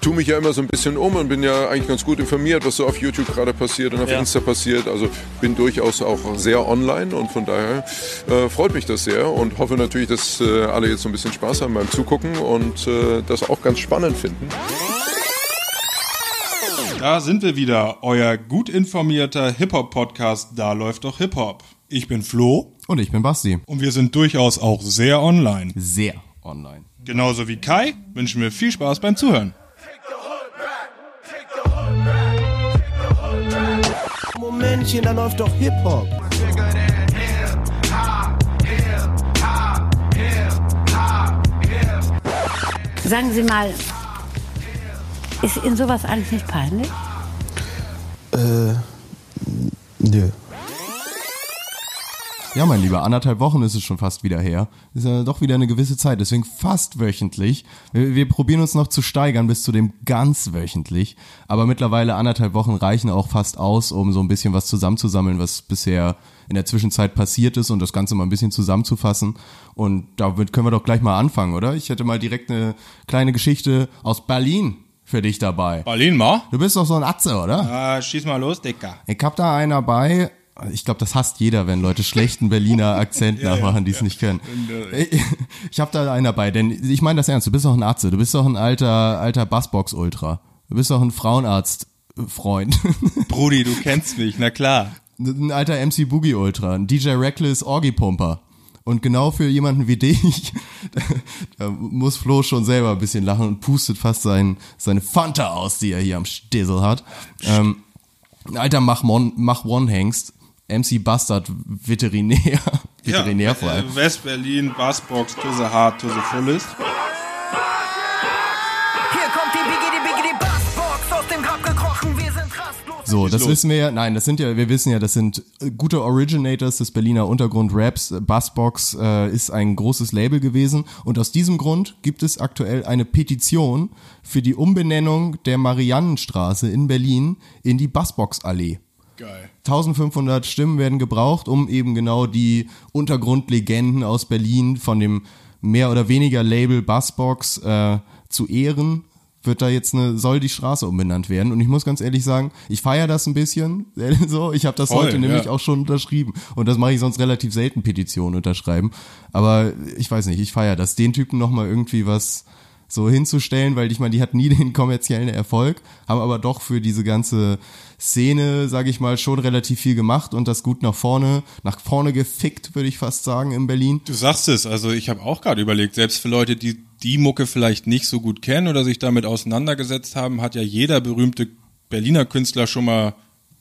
tue mich ja immer so ein bisschen um und bin ja eigentlich ganz gut informiert, was so auf YouTube gerade passiert und auf Ja. Insta passiert. Also bin durchaus auch sehr online und von daher äh, freut mich das sehr und hoffe natürlich, dass äh, alle jetzt so ein bisschen Spaß haben beim Zugucken und äh, das auch ganz spannend finden. Da sind wir wieder, euer gut informierter Hip-Hop-Podcast, da läuft doch Hip-Hop. Ich bin Flo Und ich bin Basti. und wir sind durchaus auch sehr online. Sehr online. Genauso wie Kai wünschen wir viel Spaß beim Zuhören. Momentchen, da läuft doch Hip-Hop. Sagen Sie mal, ist Ihnen sowas eigentlich nicht peinlich? Nö. Ja, mein Lieber, anderthalb Wochen ist es schon fast wieder her. Ist ja doch wieder eine gewisse Zeit, deswegen fast wöchentlich. Wir, wir probieren uns noch zu steigern bis zu dem ganz wöchentlich. Aber mittlerweile anderthalb Wochen reichen auch fast aus, um so ein bisschen was zusammenzusammeln, was bisher in der Zwischenzeit passiert ist und das Ganze mal ein bisschen zusammenzufassen. Und damit können wir doch gleich mal anfangen, oder? Ich hätte mal direkt eine kleine Geschichte aus Berlin für dich dabei. Berlin mal. Du bist doch so ein Atze, oder? Ah, schieß mal los, Dicker. Ich hab da einen dabei. Ich glaube, das hasst jeder, wenn Leute schlechten Berliner Akzent nachmachen, die es nicht können. Ich, habe da einen dabei, denn ich meine das ernst. Du bist doch ein Arzt, du bist doch ein alter alter Bassbox-Ultra. Du bist doch ein Frauenarzt-Freund, Brudi, du kennst mich, na klar. ein alter MC Boogie Ultra, ein DJ Reckless Orgie-Pumper. Und genau für jemanden wie dich, da, muss Flo schon selber ein bisschen lachen und pustet fast sein, seine Fanta aus, die er hier am Stissel hat. Ähm, ein alter Mach-One Mach Hengst, MC Bastard Veterinär, Veterinär vor allem. äh, West-Berlin, Bassbox, to the heart, to the fullest. Hier kommt die Biggie, die Biggie, die Bassbox aus dem Grab gekrochen, wir sind rastlos. So, das los. wissen wir ja, nein, das sind ja, wir wissen ja, das sind äh, gute Originators des Berliner Untergrund-Raps. Bassbox äh, ist ein großes Label gewesen und aus diesem Grund gibt es aktuell eine Petition für die Umbenennung der Mariannenstraße in Berlin in die Bassbox-Allee. Geil. 1500 Stimmen werden gebraucht, um eben genau die Untergrundlegenden aus Berlin von dem mehr oder weniger Label Bassbox äh, zu ehren. Wird da jetzt eine, soll die Straße umbenannt werden. Und ich muss ganz ehrlich sagen, ich feiere das ein bisschen. so, ich habe das Voll, heute nämlich ja. auch schon unterschrieben. Und das mache ich sonst relativ selten, Petitionen unterschreiben. Aber ich weiß nicht, ich feiere das, den Typen nochmal irgendwie was so hinzustellen, weil ich meine, die hat nie den kommerziellen Erfolg, haben aber doch für diese ganze Szene, sage ich mal, schon relativ viel gemacht und das gut nach vorne, nach vorne gefickt, würde ich fast sagen, in Berlin. Du sagst es, also ich habe auch gerade überlegt, selbst für Leute, die die Mucke vielleicht nicht so gut kennen oder sich damit auseinandergesetzt haben, hat ja jeder berühmte Berliner Künstler schon mal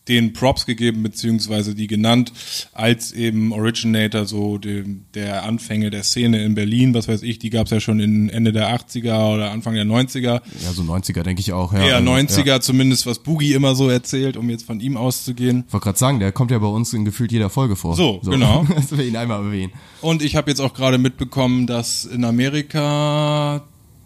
den Props gegeben, beziehungsweise die genannt, als eben Originator so dem, der Anfänge der Szene in Berlin, was weiß ich, die gab's ja schon in Ende der 80er oder Anfang der 90er. Ja, so 90er denke ich auch. Ja, Eher Also, 90er Ja. zumindest, was Boogie immer so erzählt, um jetzt von ihm auszugehen. Ich wollte gerade sagen, der kommt ja bei uns in gefühlt jeder Folge vor. So, genau. Dass wir ihn einmal erwähnen. Und ich habe jetzt auch gerade mitbekommen, dass in Amerika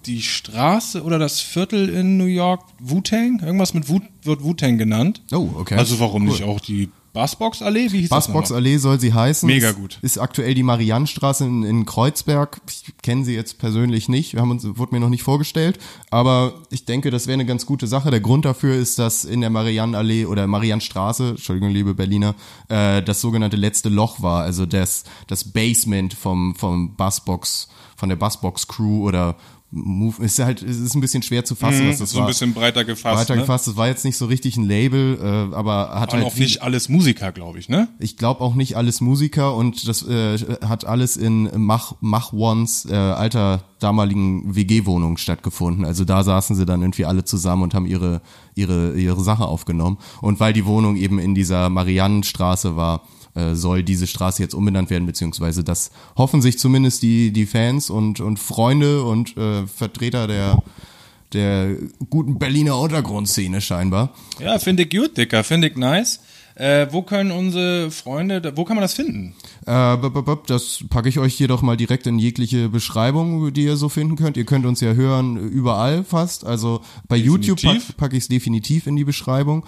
die Straße oder das Viertel in New York Wu-Tang, irgendwas mit Wu wird Wu-Tang genannt. Oh, okay. Also warum Cool. nicht auch die Bassbox-Allee? Wie hieß Bassbox? Allee soll sie heißen. Mega Ist- gut. Ist aktuell die Mariannenstraße in, in Kreuzberg. Ich kenne sie jetzt persönlich nicht. Wir haben uns, wurde mir noch nicht vorgestellt. Aber ich denke, das wäre eine ganz gute Sache. Der Grund dafür ist, dass in der Mariannenallee oder Mariannenstraße, Entschuldigung, liebe Berliner, äh, das sogenannte letzte Loch war. Also das, das Basement vom, vom Bassbox, von der Bassbox Crew oder Move. Ist halt, es ist ein bisschen schwer zu fassen, was das so war. ein bisschen breiter gefasst. Breiter ne? gefasst. Das war jetzt nicht so richtig ein Label, äh, aber hat Waren halt auch nicht alles Musiker, glaube ich, ne? ich glaube auch nicht alles Musiker und das äh, hat alles in Mach, Mach Ones äh, alter damaligen WG-Wohnung stattgefunden. Also da saßen sie dann irgendwie alle zusammen und haben ihre, ihre, ihre Sache aufgenommen. Und weil die Wohnung eben in dieser Mariannenstraße war, äh, soll diese Straße jetzt umbenannt werden, beziehungsweise das hoffen sich zumindest die, die Fans und, und Freunde und äh, Vertreter der, der guten Berliner Untergrundszene scheinbar. Ja, finde ich gut, Dicker, finde ich nice. Äh, wo können unsere Freunde, wo kann man das finden? Äh, das packe ich euch hier doch mal direkt in jegliche Beschreibung, die ihr so finden könnt. Ihr könnt uns ja hören überall fast. Also bei YouTube Definitiv. pack, packe ich es definitiv in die Beschreibung.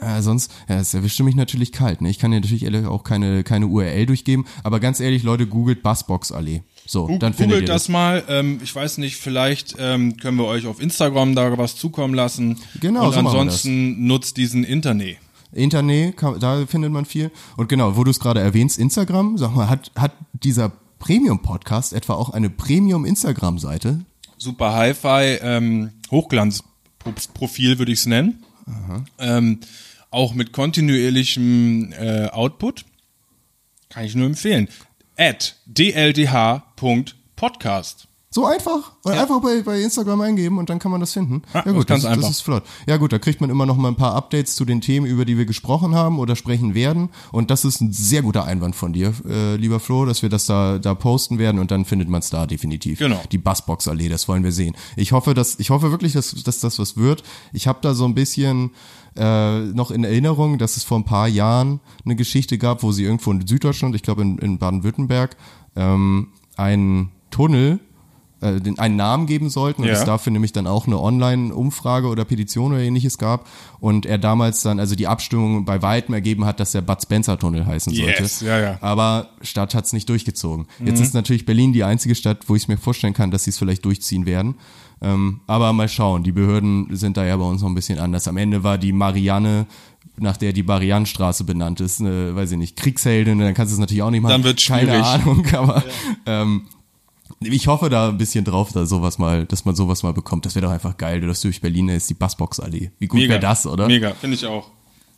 Äh, sonst, ja, es erwischte mich natürlich kalt. Ne? Ich kann dir natürlich ehrlich auch keine, keine URL durchgeben. Aber ganz ehrlich, Leute, googelt Bassbox Allee. So, Gu- dann findet ihr Googelt das mal. Ähm, ich weiß nicht, vielleicht ähm, können wir euch auf Instagram da was zukommen lassen. Genau, Und so ansonsten nutzt diesen Internet. Internet, da findet man viel. Und genau, wo du es gerade erwähnst, Instagram, sag mal, hat, hat dieser Premium-Podcast etwa auch eine Premium-Instagram-Seite? Super Hi-Fi, ähm, Hochglanzprofil würde ich es nennen. Ähm, auch mit kontinuierlichem äh, Output. Kann ich nur empfehlen. At dldh.podcast. So einfach. Ja. Einfach bei, bei Instagram eingeben und dann kann man das finden. Ja, ja das gut, das, einfach. das ist flott. Ja gut, da kriegt man immer noch mal ein paar Updates zu den Themen, über die wir gesprochen haben oder sprechen werden. Und das ist ein sehr guter Einwand von dir, äh, lieber Flo, dass wir das da, da posten werden und dann findet man es da definitiv. Genau. Die Bassbox-Allee, das wollen wir sehen. Ich hoffe, dass, ich hoffe wirklich, dass, dass das was wird. Ich habe da so ein bisschen äh, noch in Erinnerung, dass es vor ein paar Jahren eine Geschichte gab, wo sie irgendwo in Süddeutschland, ich glaube in, in Baden-Württemberg, ähm, einen Tunnel äh, den, einen Namen geben sollten und Ja. es dafür nämlich dann auch eine Online-Umfrage oder Petition oder ähnliches gab und er damals dann also die Abstimmung bei weitem ergeben hat, dass der Bud Spencer Tunnel heißen sollte. Yes, ja, ja. Aber Stadt hat es nicht durchgezogen. Mhm. Jetzt ist natürlich Berlin die einzige Stadt, wo ich es mir vorstellen kann, dass sie es vielleicht durchziehen werden. Ähm, aber mal schauen, die Behörden sind da ja bei uns noch ein bisschen anders. Am Ende war die Marianne nach der die Mariannenstraße benannt ist, eine, weiß ich nicht, Kriegsheldin, dann kannst du es natürlich auch nicht machen. Dann Keine schwierig. Ahnung, aber ähm, ich hoffe da ein bisschen drauf, dass sowas mal, dass man sowas mal bekommt. Das wäre doch einfach geil, dass durch Berlin ist die Bassbox-Allee. Wie gut wäre das, oder? Mega, finde ich auch.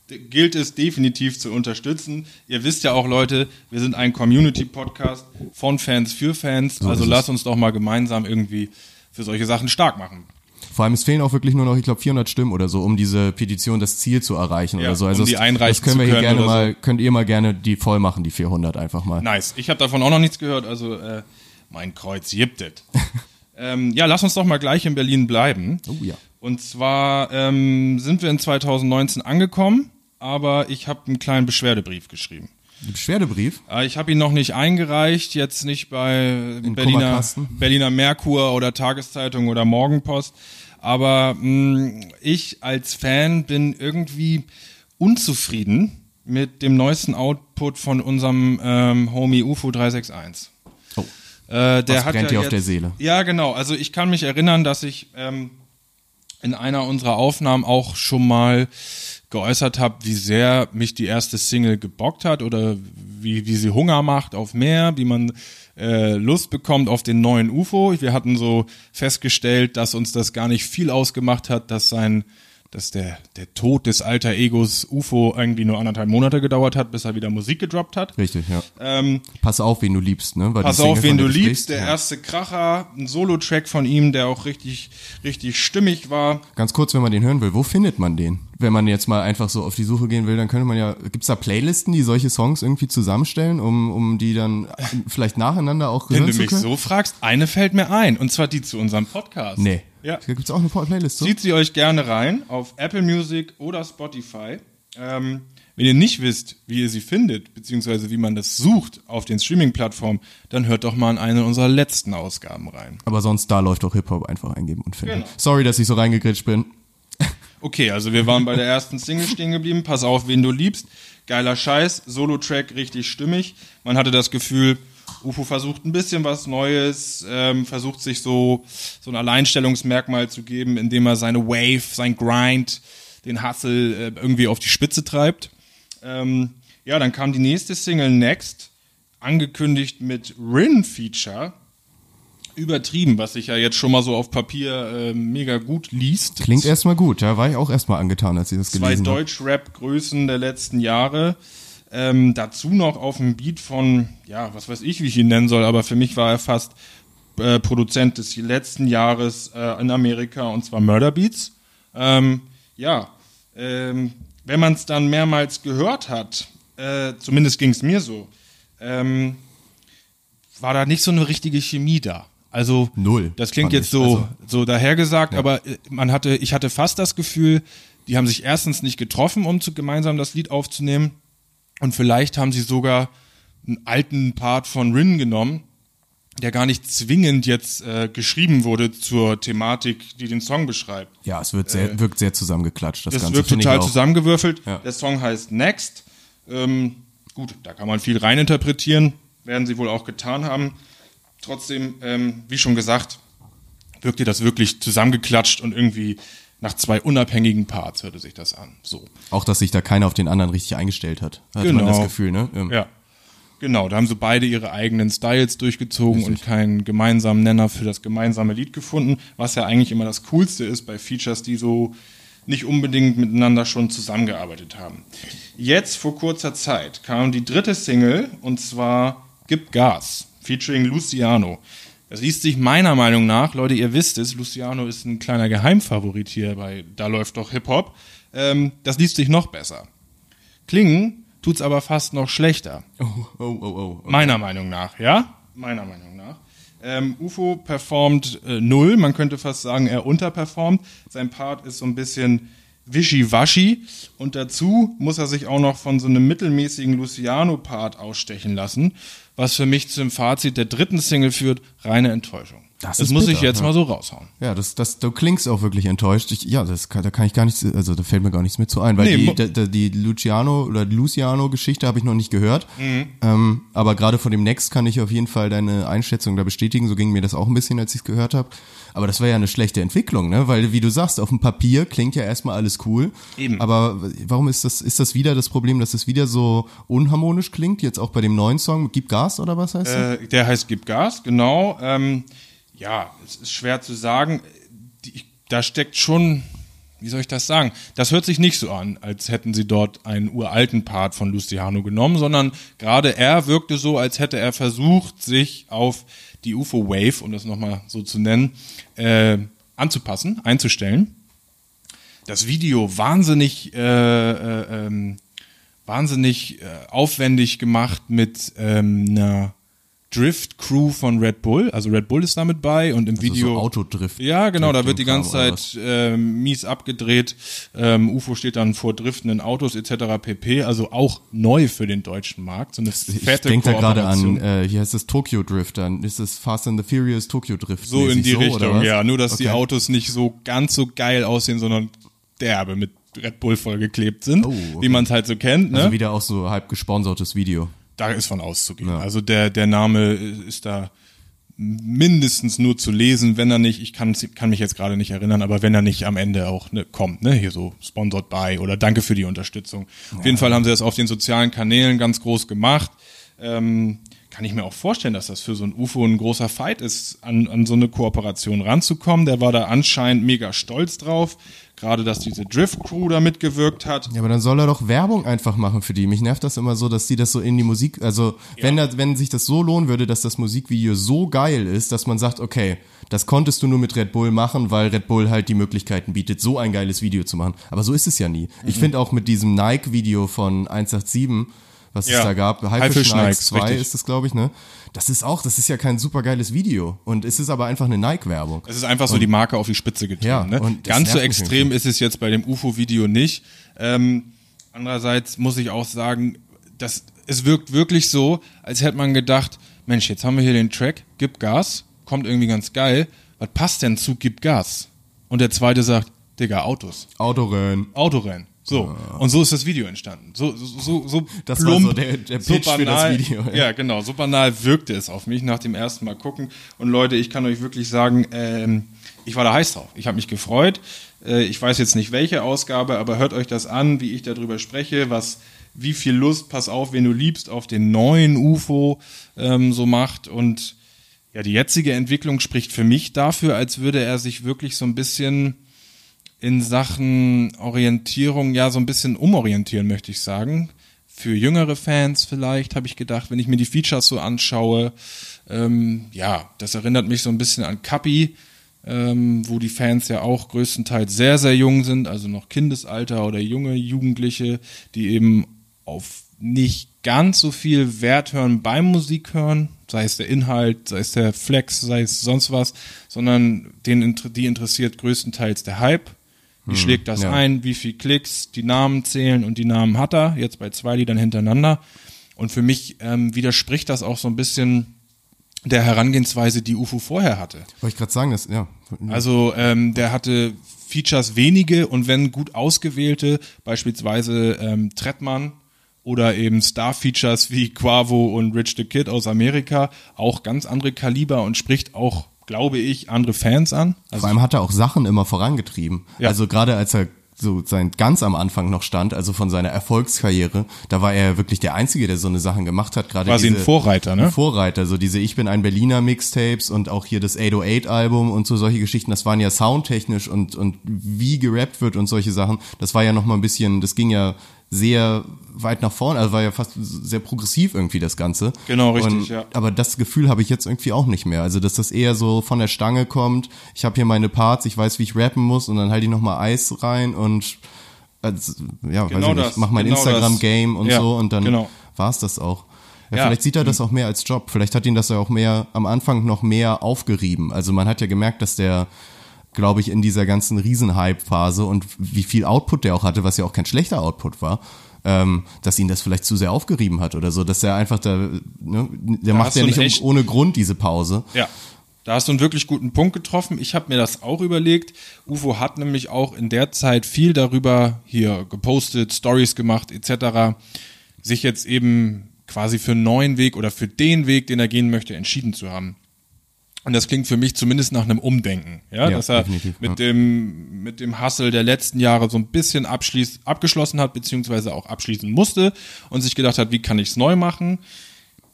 Gilt es definitiv zu unterstützen. Ihr wisst ja auch, Leute, wir sind ein Community-Podcast von Fans für Fans. also ist lasst uns doch mal gemeinsam irgendwie für solche Sachen stark machen. Vor allem, es fehlen auch wirklich nur noch, ich glaube, 400 Stimmen oder so, um diese Petition, das Ziel zu erreichen Ja, oder so. Also um die das, einreichen das können wir hier gerne so. mal, könnt ihr mal gerne die voll machen, die 400 einfach mal. Nice. Ich habe davon auch noch nichts gehört, also äh, mein Kreuz gibt es. ähm, ja, lass uns doch mal gleich in Berlin bleiben. Oh ja. Und zwar ähm, sind wir in 2019 angekommen, aber ich habe einen kleinen Beschwerdebrief geschrieben. Ein Beschwerdebrief? Äh, Ich habe ihn noch nicht eingereicht, jetzt nicht bei Berliner? Berliner Merkur oder Tageszeitung oder Morgenpost. Aber mh, ich als Fan bin irgendwie unzufrieden mit dem neuesten Output von unserem ähm, Homie UFO 361. Oh. Äh, der Was hat brennt ja dir auf jetzt, der Seele? Ja, genau. Also ich kann mich erinnern, dass ich ähm, in einer unserer Aufnahmen auch schon mal geäußert habe, wie sehr mich die erste Single gebockt hat oder wie, wie sie Hunger macht auf mehr, wie man äh, Lust bekommt auf den neuen UFO. Wir hatten so festgestellt, dass uns das gar nicht viel ausgemacht hat, dass sein dass der, der Tod des alter Egos UFO irgendwie nur anderthalb Monate gedauert hat, bis er wieder Musik gedroppt hat. Richtig, ja. Ähm, Pass auf, wen du liebst, ne? War Pass auf, wen du liebst. Der Ja. erste Kracher, ein Solo-Track von ihm, der auch richtig, richtig stimmig war. Ganz kurz, wenn man den hören will, wo findet man den? Wenn man jetzt mal einfach so auf die Suche gehen will, dann könnte man ja, gibt's da Playlisten, die solche Songs irgendwie zusammenstellen, um, um die dann vielleicht nacheinander auch Wenn hören du zu mich so fragst, eine fällt mir ein. Und zwar die zu unserem Podcast. Nee. Ja. Gibt's auch eine Playlist so? Zieht sie euch gerne rein auf Apple Music oder Spotify. Ähm, wenn ihr nicht wisst, wie ihr sie findet, beziehungsweise wie man das sucht auf den Streaming-Plattformen, dann hört doch mal in eine unserer letzten Ausgaben rein. Aber sonst da läuft doch Hip-Hop einfach eingeben und finden. Genau. Sorry, dass ich so reingegritscht bin. Okay, also wir waren bei der ersten Single stehen geblieben. Pass auf, wen du liebst. Geiler Scheiß, Solo-Track richtig stimmig. Man hatte das Gefühl, UFO versucht ein bisschen was Neues, ähm, versucht sich so, so ein Alleinstellungsmerkmal zu geben, indem er seine Wave, sein Grind, den Hustle äh, irgendwie auf die Spitze treibt. Ähm, ja, dann kam die nächste Single Next, angekündigt mit Rin-Feature. Übertrieben, was sich ja jetzt schon mal so auf Papier äh, mega gut liest. Klingt erstmal gut, ja, war ich auch erstmal angetan, als ich das Zwei gelesen habe. Deutsch-Rap-Größen der letzten Jahre. Ähm, dazu noch auf dem Beat von, ja, was weiß ich, wie ich ihn nennen soll, aber für mich war er fast äh, Produzent des letzten Jahres äh, in Amerika und zwar Murder Beats. Ähm, ja, ähm, wenn man es dann mehrmals gehört hat, äh, zumindest ging es mir so, ähm, war da nicht so eine richtige Chemie da. Also Null, Das klingt jetzt so Also- so dahergesagt, aber äh, man hatte, ich hatte fast das Gefühl, die haben sich erstens nicht getroffen, um zu gemeinsam das Lied aufzunehmen, und vielleicht haben sie sogar einen alten Part von Rin genommen, der gar nicht zwingend jetzt äh, geschrieben wurde zur Thematik, die den Song beschreibt. Ja, es wird sehr, wirkt sehr zusammengeklatscht. Das, Das Ganze wirkt finde ich total zusammengewürfelt. Ja. Der Song heißt Next. Ähm, gut, da kann man viel reininterpretieren, werden sie wohl auch getan haben. Trotzdem, ähm, wie schon gesagt, wirkte das wirklich zusammengeklatscht und irgendwie nach zwei unabhängigen Parts hörte sich das an. So. Auch, dass sich da keiner auf den anderen richtig eingestellt hat. Hat man Genau. das Gefühl, ne? Ähm, Ja. Genau, da haben sie beide ihre eigenen Styles durchgezogen und keinen gemeinsamen Nenner für das gemeinsame Lied gefunden, was ja eigentlich immer das Coolste ist bei Features, die so nicht unbedingt miteinander schon zusammengearbeitet haben. Jetzt vor kurzer Zeit kam die dritte Single und zwar Gib Gas, featuring Luciano. Das liest sich meiner Meinung nach, Leute, ihr wisst es, Luciano ist ein kleiner Geheimfavorit hier bei Da läuft doch Hip-Hop. Ähm, das liest sich noch besser. Klingen tut's aber fast noch schlechter. Oh, oh, oh, oh. Meiner Meinung nach, ja? Meiner Meinung nach. Ähm, UFO performt äh, null, man könnte fast sagen, er unterperformt. Sein Part ist so ein bisschen wischiwaschi und dazu muss er sich auch noch von so einem mittelmäßigen Luciano-Part ausstechen lassen, was für mich zum Fazit der dritten Single führt, reine Enttäuschung. Das das muss ich bitter, jetzt ja. mal so raushauen. Ja, das, das, du klingst auch wirklich enttäuscht. Ich, ja, das kann, da kann ich gar nichts, also da fällt mir gar nichts mehr zu ein, weil Nee, die, die, die Luciano oder die Luciano-Geschichte habe ich noch nicht gehört. Mhm. Ähm, aber gerade von dem Next kann ich auf jeden Fall deine Einschätzung da bestätigen. So ging mir das auch ein bisschen, als ich es gehört habe. Aber das war ja eine schlechte Entwicklung, ne? Weil, wie du sagst, auf dem Papier klingt ja erstmal alles cool. Eben. Aber warum ist das, ist das wieder das Problem, dass es wieder so unharmonisch klingt? Jetzt auch bei dem neuen Song, Gib Gas oder was heißt der? Äh, der heißt Gib Gas, genau. Ähm, ja, es ist schwer zu sagen. Die, da steckt schon, wie soll ich das sagen? Das hört sich nicht so an, als hätten sie dort einen uralten Part von Luciano genommen, sondern gerade er wirkte so, als hätte er versucht, sich auf die UFO Wave, um das nochmal so zu nennen, äh, anzupassen, einzustellen. Das Video wahnsinnig äh, äh, ähm, wahnsinnig äh, aufwendig gemacht mit ähm, einer Drift-Crew von Red Bull. Also Red Bull ist damit bei und im Video. so Autodrift. Ja, genau, da wird die ganze Zeit ähm, mies abgedreht. Ähm, UFO steht dann vor driftenden Autos etc. pp. Also auch neu für den deutschen Markt. So eine Ich fette denke da gerade an, äh, hier heißt es Tokyo Drift, dann ist es Fast and the Furious Tokyo Drift. So in die oder Richtung, ja. Nur, dass die Okay. Autos nicht so ganz so geil aussehen, sondern derbe mit Red Bull vollgeklebt sind, Oh, okay. wie man es halt so kennt. Ne? Also wieder auch so halb gesponsertes Video. Da ist von auszugehen. Ja. Also der, der Name ist da mindestens nur zu lesen, wenn er nicht, ich kann, kann mich jetzt gerade nicht erinnern, aber wenn er nicht am Ende auch ne, kommt, ne, hier so sponsored by oder danke für die Unterstützung. Auf jeden Fall haben sie das auf den sozialen Kanälen ganz groß gemacht. Ähm, kann ich mir auch vorstellen, dass das für so ein UFO ein großer Fight ist, an, an so eine Kooperation ranzukommen. Der war da anscheinend mega stolz drauf. Gerade, dass diese Drift Crew da mitgewirkt hat. Ja, aber dann soll er doch Werbung einfach machen für die. Mich nervt das immer so, dass die das so in die Musik, also wenn, das, wenn sich das so lohnen würde, dass das Musikvideo so geil ist, dass man sagt, okay, das konntest du nur mit Red Bull machen, weil Red Bull halt die Möglichkeiten bietet, so ein geiles Video zu machen. Aber so ist es ja nie. Ich Mhm. finde auch mit diesem Nike-Video von 187, was es Ja. da gab, Haifisch Haifisch Nike Nikes, 2 richtig. ist das, glaube ich, ne? Das ist auch, das ist ja kein super geiles Video. Und es ist aber einfach eine Nike-Werbung. Es ist einfach so die Marke auf die Spitze getrieben. Ja, ne? und das Ganz so extrem ist es jetzt bei dem UFO-Video nicht. Ähm, andererseits muss ich auch sagen, dass es wirkt wirklich so, als hätte man gedacht, Mensch, jetzt haben wir hier den Track, gib Gas, kommt irgendwie ganz geil. Was passt denn zu gib Gas? Und der zweite sagt, Digga, Autos, Autorennen. Autorennen. So. Und so ist das Video entstanden. So, so, so, so Das war plump, so der- der für das Video, ja. Ja. genau. So banal wirkte es auf mich nach dem ersten Mal gucken. Und Leute, ich kann euch wirklich sagen, ähm, ich war da heiß drauf. Ich habe mich gefreut. Äh, ich weiß jetzt nicht welche Ausgabe, aber hört euch das an, wie ich darüber spreche, was wie viel Lust, pass auf, wen du liebst, auf den neuen UFO ähm, so macht. Und ja, die jetzige Entwicklung spricht für mich dafür, als würde er sich wirklich so ein bisschen in Sachen Orientierung ja so ein bisschen umorientieren, möchte ich sagen. Für jüngere Fans vielleicht, habe ich gedacht, wenn ich mir die Features so anschaue. Ähm, ja, das erinnert mich so ein bisschen an Kapi, ähm, wo die Fans ja auch größtenteils sehr, sehr jung sind, also noch Kindesalter oder junge Jugendliche, die eben auf nicht ganz so viel Wert hören beim Musik hören, sei es der Inhalt, sei es der Flex, sei es sonst was, sondern den, die interessiert größtenteils der Hype. Wie schlägt das ja. ein? Wie viel Klicks? Die Namen zählen und die Namen hat er, jetzt bei zwei Liedern hintereinander. Und für mich ähm, widerspricht das auch so ein bisschen der Herangehensweise, die UFO vorher hatte. Wollte ich gerade sagen, dass, ja. Also ähm, der hatte Features wenige und wenn gut ausgewählte, beispielsweise ähm, Trettmann oder eben Star-Features wie Quavo und Rich the Kid aus Amerika, auch ganz andere Kaliber und spricht auch, glaube ich, andere Fans an. Also Vor allem hat er auch Sachen immer vorangetrieben. Ja. Also gerade als er so sein ganz am Anfang noch stand, also von seiner Erfolgskarriere, da war er wirklich der Einzige, der so eine Sachen gemacht hat. Gerade Quasi ein diese- Vorreiter, ne? Ein Vorreiter, so diese Ich bin ein Berliner Mixtapes und auch hier das 808 Album und so solche Geschichten, das waren ja soundtechnisch und, und wie gerappt wird und solche Sachen, das war ja noch mal ein bisschen, das ging ja sehr weit nach vorne, also war ja fast sehr progressiv irgendwie das Ganze. Genau, richtig, und, ja. Aber das Gefühl habe ich jetzt irgendwie auch nicht mehr. Also, dass das eher so von der Stange kommt. Ich habe hier meine Parts, ich weiß, wie ich rappen muss und dann halte ich noch mal Eis rein und also, ja, Genau weiß ich das, nicht, mach mein genau Instagram-Game und Ja, so und dann genau. war's das auch. Ja, Ja. Vielleicht sieht er das auch mehr als Job. Vielleicht hat ihn das ja auch mehr am Anfang noch mehr aufgerieben. Also man hat ja gemerkt, dass der, glaube ich, in dieser ganzen Riesenhype-Phase und wie viel Output der auch hatte, was ja auch kein schlechter Output war, ähm, dass ihn das vielleicht zu sehr aufgerieben hat oder so, dass er einfach da, ne, der macht hast ja nicht echt- ohne Grund diese Pause. Ja. Da hast du einen wirklich guten Punkt getroffen. Ich habe mir das auch überlegt. UFO hat nämlich auch in der Zeit viel darüber hier gepostet, Stories gemacht etc. Sich jetzt eben quasi für einen neuen Weg oder für den Weg, den er gehen möchte, entschieden zu haben. Und das klingt für mich zumindest nach einem Umdenken, ja, Ja, dass er mit ja. dem mit dem Hustle der letzten Jahre so ein bisschen abschließ, abgeschlossen hat beziehungsweise auch abschließen musste und sich gedacht hat, wie kann ich es neu machen?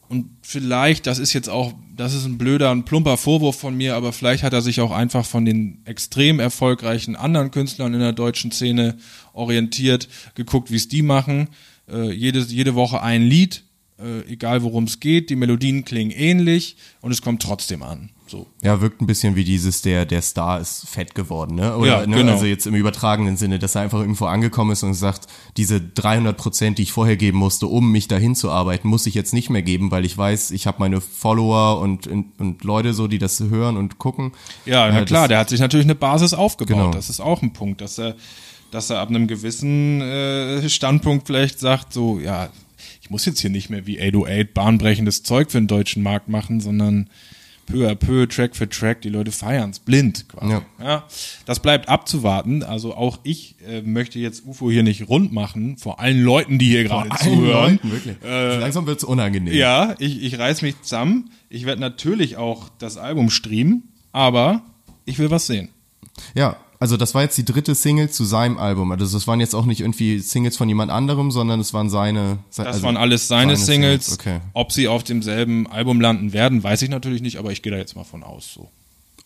Und vielleicht, das ist jetzt auch, das ist ein blöder, ein plumper Vorwurf von mir, aber vielleicht hat er sich auch einfach von den extrem erfolgreichen anderen Künstlern in der deutschen Szene orientiert, geguckt, wie es die machen. Äh, jede, jede Woche ein Lied, äh, egal worum es geht, die Melodien klingen ähnlich und es kommt trotzdem an. So. Ja, wirkt ein bisschen wie dieses, der, der Star ist fett geworden, ne? Oder, Ja, ne? genau. Also jetzt im übertragenen Sinne, dass er einfach irgendwo angekommen ist und sagt, diese 300 Prozent, die ich vorher geben musste, um mich dahin zu arbeiten, muss ich jetzt nicht mehr geben, weil ich weiß, ich habe meine Follower und, und Leute so, die das hören und gucken. Ja, na Äh, klar, das- der hat sich natürlich eine Basis aufgebaut. Genau. Das ist auch ein Punkt, dass er, dass er ab einem gewissen äh, Standpunkt vielleicht sagt, so, ja, ich muss jetzt hier nicht mehr wie 808 bahnbrechendes Zeug für den deutschen Markt machen, sondern peu à peu, Track für Track, die Leute feiern's blind quasi. Ja. Ja. das bleibt abzuwarten. Also auch ich äh, möchte jetzt UFO hier nicht rund machen, vor allen Leuten, die hier gerade zuhören. Leuten, wirklich. Langsam wird's unangenehm. Ja, ich, ich reiß mich zusammen. Ich werde natürlich auch das Album streamen, aber ich will was sehen. Ja, also das war jetzt die dritte Single zu seinem Album. Also das waren jetzt auch nicht irgendwie Singles von jemand anderem, sondern es waren seine. Das also waren alles seine, Singles. Okay. Ob sie auf demselben Album landen werden, weiß ich natürlich nicht, aber ich gehe da jetzt mal von aus. So.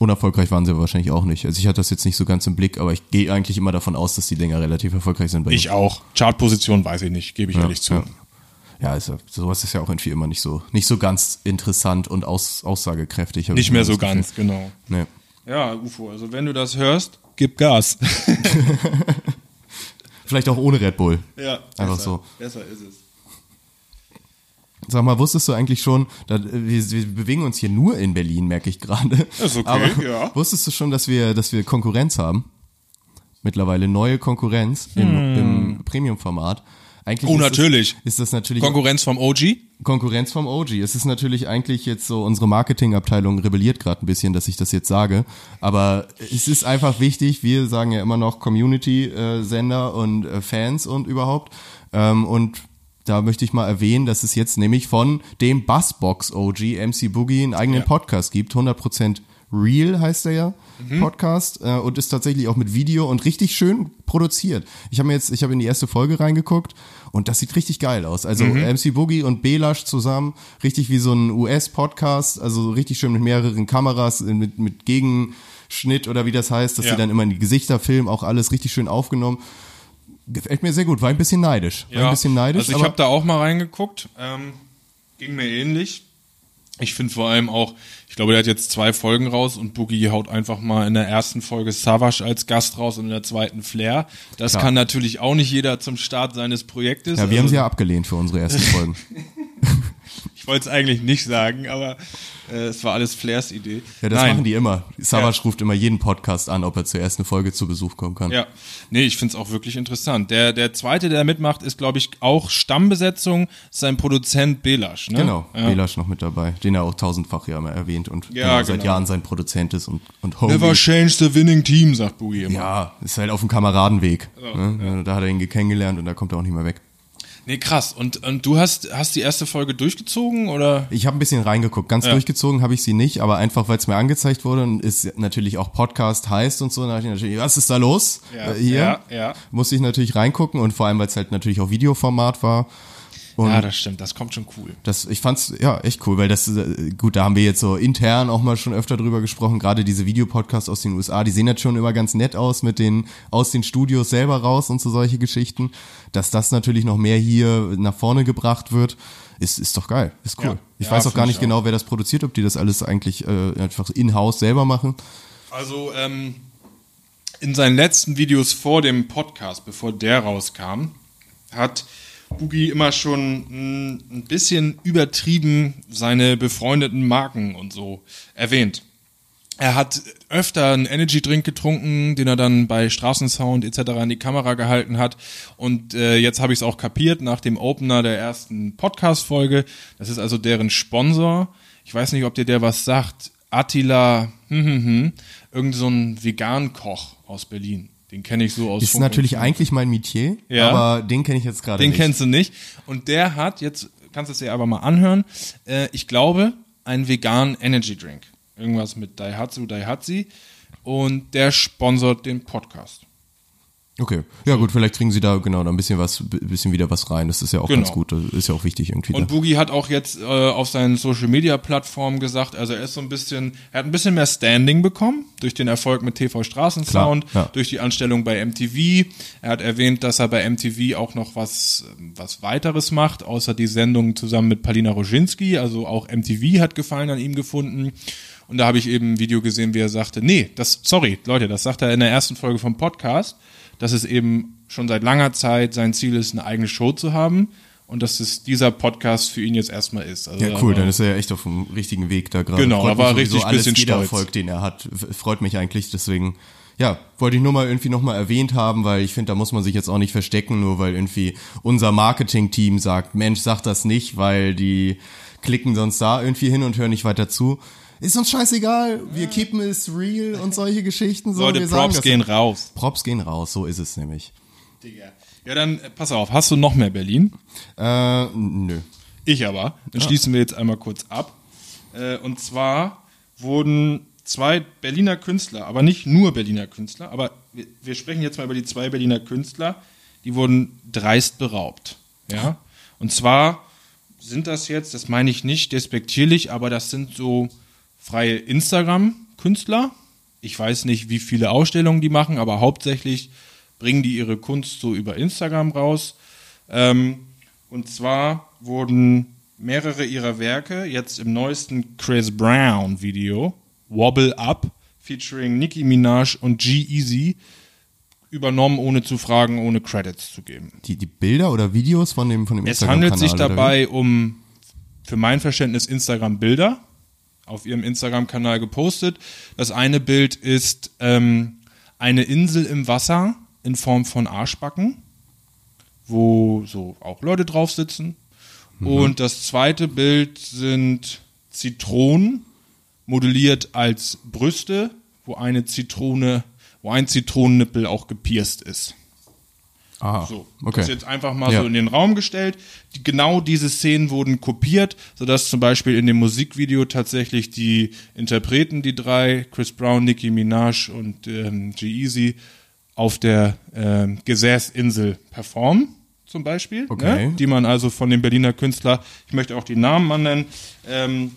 Unerfolgreich waren sie wahrscheinlich auch nicht. Also ich hatte das jetzt nicht so ganz im Blick, aber ich gehe eigentlich immer davon aus, dass die Dinger relativ erfolgreich sind bei Ich auch. Chartposition weiß ich nicht, gebe ich ehrlich zu. Ja, ja also, sowas ist ja auch irgendwie immer nicht so, nicht so ganz interessant und aus, aussagekräftig. Nicht mehr so ganz, genau. Nee. Ja, UFO, also wenn du das hörst, gib Gas. Vielleicht auch ohne Red Bull. ja, Einfach besser, so. Besser ist es. Sag mal, wusstest du eigentlich schon, da, wir, wir bewegen uns hier nur in Berlin, merke ich gerade. Ist okay, Aber ja. wusstest du schon, dass wir, dass wir Konkurrenz haben? Mittlerweile neue Konkurrenz im, im Premium-Format. Eigentlich. Oh, ist natürlich. Das, ist das natürlich Konkurrenz vom OG? Konkurrenz vom OG. Es ist natürlich eigentlich jetzt so, unsere Marketingabteilung rebelliert gerade ein bisschen, dass ich das jetzt sage. Aber es ist einfach wichtig, wir sagen ja immer noch Community-Sender und äh, Fans und überhaupt. Ähm, und da möchte ich mal erwähnen, dass es jetzt nämlich von dem Bassbox OG MC Boogie einen eigenen Ja. Podcast gibt. 100% Real heißt er ja, Mhm. Podcast. Äh, und ist tatsächlich auch mit Video und richtig schön produziert. Ich habe mir jetzt, ich habe in die erste Folge reingeguckt und das sieht richtig geil aus. Also Mhm. MC Boogie und Belash zusammen, richtig wie so ein US-Podcast, also richtig schön mit mehreren Kameras, äh, mit, mit Gegenschnitt oder wie das heißt, dass Ja. sie dann immer in die Gesichter filmen, auch alles richtig schön aufgenommen. Gefällt mir sehr gut, war ein bisschen neidisch. War ein bisschen neidisch, Also ich habe da auch mal reingeguckt. Ähm, ging mir ähnlich. Ich finde vor allem auch, ich glaube, der hat jetzt zwei Folgen raus und Boogie haut einfach mal in der ersten Folge Savage als Gast raus und in der zweiten Flair. Das Klar. kann natürlich auch nicht jeder zum Start seines Projektes. Ja, wir haben Also, sie ja abgelehnt für unsere ersten Folgen. Ich wollte es eigentlich nicht sagen, aber äh, es war alles Flairs Idee. Ja, das Nein. machen die immer. Savage Ja. ruft immer jeden Podcast an, ob er zur ersten Folge zu Besuch kommen kann. Ja, nee, ich find's auch wirklich interessant. Der, der zweite, der mitmacht, ist, glaube ich, auch Stammbesetzung, sein Produzent Belasch. Ne? Genau, Ja. Belasch noch mit dabei, den er auch tausendfach ja immer erwähnt und Ja, genau, seit genau. Jahren sein Produzent ist und, und Homie. Never change the winning team, sagt Boogie immer. Ja, ist halt auf dem Kameradenweg. ne? Da hat er ihn kennengelernt und da kommt er auch nicht mehr weg. Nee, krass. Und, und du hast, hast die erste Folge durchgezogen oder? Ich habe ein bisschen reingeguckt. Ganz Ja. durchgezogen habe ich sie nicht, aber einfach, weil es mir angezeigt wurde und es natürlich auch Podcast heißt und so, dann dachte ich natürlich, was ist da los? Ja, Äh, hier ja, ja. musste ich natürlich reingucken und vor allem, weil es halt natürlich auch Videoformat war. Und Ja, das stimmt, das kommt schon cool. das, ich fand's ja echt cool, weil das, äh, gut, da haben wir jetzt so intern auch mal schon öfter drüber gesprochen, gerade diese Videopodcasts aus den USA, die sehen jetzt schon immer ganz nett aus mit den, aus den Studios selber raus und so solche Geschichten. Dass das natürlich noch mehr hier nach vorne gebracht wird, ist, ist doch geil, ist cool. Ja. Ich Ja, weiß auch gar ich nicht genau, wer das produziert, ob die das alles eigentlich äh, einfach in-house selber machen. Also, ähm, in seinen letzten Videos vor dem Podcast, bevor der rauskam, hat Boogie immer schon mh, ein bisschen übertrieben seine befreundeten Marken und so erwähnt. Er hat öfter einen Energy Drink getrunken, den er dann bei Straßensound etc. in die Kamera gehalten hat. Und äh, jetzt habe ich es auch kapiert nach dem Opener der ersten Podcast-Folge. Das ist also deren Sponsor. Ich weiß nicht, ob dir der was sagt. Attila, hm, hm, hm, irgend so ein Vegan-Koch aus Berlin. Den kenne ich so aus Ist Funk natürlich eigentlich mein Metier, Ja. aber den kenne ich jetzt gerade Den nicht. kennst du nicht. Und der hat, jetzt kannst du es dir aber mal anhören, äh, ich glaube, einen veganen Energy Drink. Irgendwas mit Daihatsu, Daihatsu. Und der sponsert den Podcast. Okay, ja gut, vielleicht kriegen sie da genau da ein bisschen was, bisschen wieder was rein. Das ist ja auch Genau. ganz gut. Das ist ja auch wichtig irgendwie. Und da. Boogie hat auch jetzt äh, auf seinen Social Media Plattformen gesagt, also er ist so ein bisschen, er hat ein bisschen mehr Standing bekommen durch den Erfolg mit TV Straßensound, Klar, ja. durch die Anstellung bei MTV. Er hat erwähnt, dass er bei MTV auch noch was was weiteres macht, außer die Sendung zusammen mit Palina Roginski, also auch MTV hat Gefallen an ihm gefunden. Und da habe ich eben ein Video gesehen, wie er sagte, nee, das sorry, Leute, das sagt er in der ersten Folge vom Podcast, dass es eben schon seit langer Zeit sein Ziel ist, eine eigene Show zu haben und dass es dieser Podcast für ihn jetzt erstmal ist. Also Ja, cool, dann ist er ja echt auf dem richtigen Weg da gerade. Genau, Freut da war er mich sowieso richtig alles, bisschen jeder stolz. Erfolg, den er hat, freut mich eigentlich, deswegen, ja, wollte ich nur mal irgendwie nochmal erwähnt haben, weil ich finde, da muss man sich jetzt auch nicht verstecken, nur weil irgendwie unser Marketing-Team sagt, Mensch, sag das nicht, weil die klicken sonst da irgendwie hin und hören nicht weiter zu. Ist uns scheißegal, wir keepen es real und solche Geschichten. So, Leute, wir sagen Props das- gehen raus. Props gehen raus, so ist es nämlich. Ja, dann äh, pass auf, hast du noch mehr Berlin? Äh, nö. Ich aber. Dann schließen wir jetzt einmal kurz ab. Äh, und zwar wurden zwei Berliner Künstler, aber nicht nur Berliner Künstler, aber wir, wir sprechen jetzt mal über die zwei Berliner Künstler, die wurden dreist beraubt. Ja. Und zwar sind das jetzt, das meine ich nicht despektierlich, aber das sind so freie Instagram-Künstler. Ich weiß nicht, wie viele Ausstellungen die machen, aber hauptsächlich bringen die ihre Kunst so über Instagram raus. Ähm, und zwar wurden mehrere ihrer Werke jetzt im neuesten Chris Brown Video, Wobble Up, featuring Nicki Minaj und G-Eazy, übernommen, ohne zu fragen, ohne Credits zu geben. Die, die Bilder oder Videos von dem, von dem Es handelt sich Instagram-Kanal, dabei um, für mein Verständnis, Instagram-Bilder auf ihrem Instagram-Kanal gepostet. Das eine Bild ist ähm, eine Insel im Wasser in Form von Arschbacken, wo so auch Leute drauf sitzen. Und das zweite Bild sind Zitronen, modelliert als Brüste, wo eine Zitrone, wo ein Zitronennippel auch gepierst ist. Aha, So, okay. das jetzt einfach mal Ja. so in den Raum gestellt. Die, genau diese Szenen wurden kopiert, sodass zum Beispiel in dem Musikvideo tatsächlich die Interpreten, die drei, Chris Brown, Nicki Minaj und ähm, G-Eazy, auf der ähm, Gesäßinsel performen, zum Beispiel. Okay. Ne? Die man also von dem Berliner Künstler, ich möchte auch die Namen mal nennen, ähm,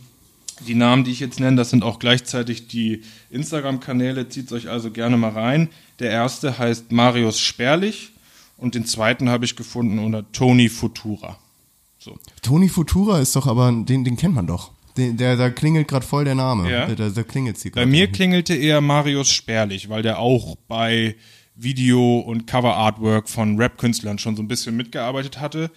die Namen, die ich jetzt nenne, das sind auch gleichzeitig die Instagram-Kanäle. Zieht euch also gerne mal rein. Der erste heißt Marius Sperlich und den zweiten habe ich gefunden unter Tony Futura. So. Tony Futura ist doch aber, den, den kennt man doch. Den, der, da klingelt gerade voll der Name. Ja. Da, da klingelt sie Bei mir klingelte eher Marius Sperlich, weil der auch bei Video- und Cover-Artwork von Rap-Künstlern schon so ein bisschen mitgearbeitet hatte.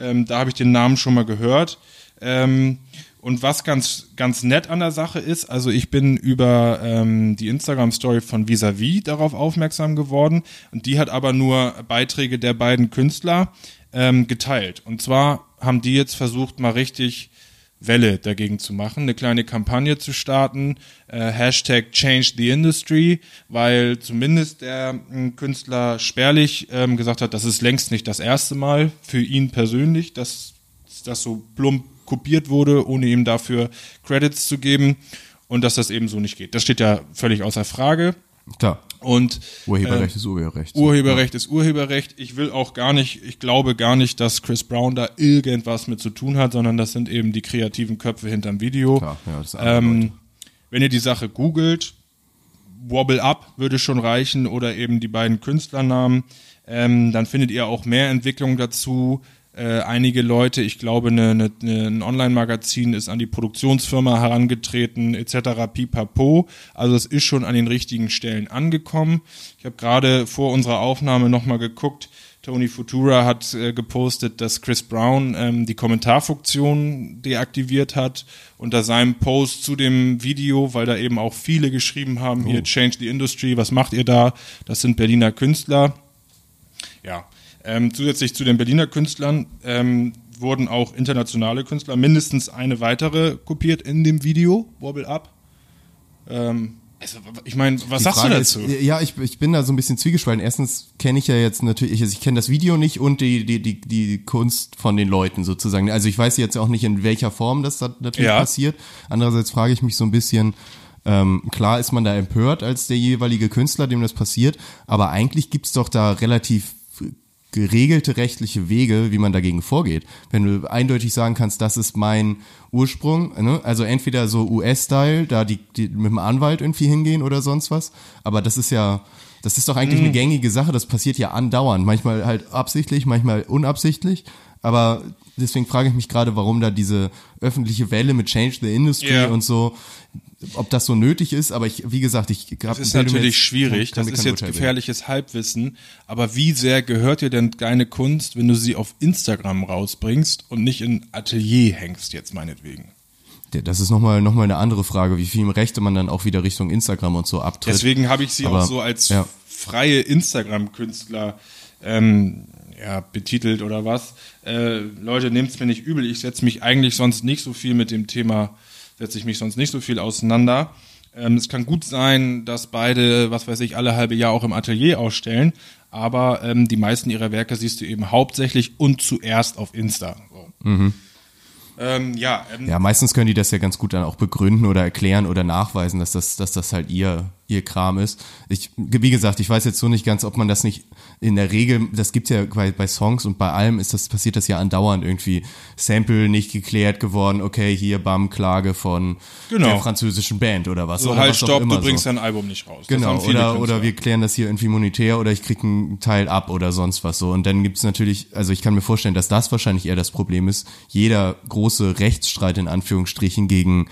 Ähm, da habe ich den Namen schon mal gehört. Ähm, und was ganz, ganz nett an der Sache ist, also ich bin über ähm, die Instagram-Story von Visavi darauf aufmerksam geworden und die hat aber nur Beiträge der beiden Künstler ähm, geteilt. Und zwar haben die jetzt versucht, mal richtig Welle dagegen zu machen, eine kleine Kampagne zu starten, äh, Hashtag Change the Industry, weil zumindest der äh, Künstler Sperlich ähm, gesagt hat, das ist längst nicht das erste Mal für ihn persönlich, dass das so plump kopiert wurde, ohne ihm dafür Credits zu geben und dass das eben so nicht geht. Das steht ja völlig außer Frage. Klar. Und Urheberrecht ist Urheberrecht. Urheberrecht ist Urheberrecht. Ich will auch gar nicht, ich glaube gar nicht, dass Chris Brown da irgendwas mit zu tun hat, sondern das sind eben die kreativen Köpfe hinterm Video. Klar, ja, das andere ähm, wenn ihr die Sache googelt, Wobble Up würde schon reichen oder eben die beiden Künstlernamen, ähm, dann findet ihr auch mehr Entwicklung dazu. Äh, einige Leute, ich glaube, eine, eine, ein Online-Magazin ist an die Produktionsfirma herangetreten, etc. pipapo. Also es ist schon an den richtigen Stellen angekommen. Ich habe gerade vor unserer Aufnahme nochmal geguckt, Tony Futura hat äh, gepostet, dass Chris Brown ähm, die Kommentarfunktion deaktiviert hat unter seinem Post zu dem Video, weil da eben auch viele geschrieben haben, hier Change the Industry, was macht ihr da? Das sind Berliner Künstler. Ja, ähm, zusätzlich zu den Berliner Künstlern ähm, wurden auch internationale Künstler, mindestens eine weitere kopiert in dem Video, Wobble Up. Ähm, also, ich meine, was Die sagst Frage du dazu? Ist, ja, ich, ich bin da so ein bisschen zwiegespalten. Erstens kenne ich ja jetzt natürlich, also ich kenne das Video nicht und die, die, die, die Kunst von den Leuten sozusagen. Also ich weiß jetzt auch nicht, in welcher Form das da natürlich Ja. passiert. Andererseits frage ich mich so ein bisschen, ähm, klar ist man da empört als der jeweilige Künstler, dem das passiert, aber eigentlich gibt's doch da relativ geregelte rechtliche Wege, wie man dagegen vorgeht. Wenn du eindeutig sagen kannst, das ist mein Ursprung, ne? also entweder so US-Style, da die, die mit dem Anwalt irgendwie hingehen oder sonst was, aber das ist ja, das ist doch eigentlich eine gängige Sache, das passiert ja andauernd, manchmal halt absichtlich, manchmal unabsichtlich, aber deswegen frage ich mich gerade, warum da diese öffentliche Welle mit Change the Industry Ja. und so, ob das so nötig ist, aber ich, wie gesagt, ich hab, Das ist natürlich jetzt- schwierig, kann das ist jetzt gefährliches Halbwissen, aber wie sehr gehört dir denn deine Kunst, wenn du sie auf Instagram rausbringst und nicht in Atelier hängst jetzt meinetwegen? Das ist nochmal noch mal eine andere Frage, wie viel Rechte man dann auch wieder Richtung Instagram und so abtritt. Deswegen habe ich sie Aber, auch so als ja. freie Instagram-Künstler ähm, ja, betitelt oder was. Äh, Leute, nehmt's mir nicht übel. Ich setze mich eigentlich sonst nicht so viel mit dem Thema, setze ich mich sonst nicht so viel auseinander. Ähm, es kann gut sein, dass beide, was weiß ich, alle halbe Jahr auch im Atelier ausstellen, aber ähm, die meisten ihrer Werke siehst du eben hauptsächlich und zuerst auf Insta. So. Ähm, ja, ähm, Ja, meistens können die das ja ganz gut dann auch begründen oder erklären oder nachweisen, dass das, dass das halt ihr, ihr Kram ist. Ich, wie gesagt, ich weiß jetzt so nicht ganz, ob man das nicht in der Regel, das gibt's ja bei, bei Songs und bei allem ist das, passiert das ja andauernd irgendwie. Sample nicht geklärt geworden, okay, hier bam, Klage von Genau. der französischen Band oder was. so oder halt, was stopp, du bringst so. dein Album nicht raus. Genau, oder, Künstler. oder wir klären das hier irgendwie monetär oder ich krieg einen Teil ab oder sonst was so. Und dann gibt's natürlich, also ich kann mir vorstellen, dass das wahrscheinlich eher das Problem ist. Jeder große Rechtsstreit in Anführungsstrichen gegen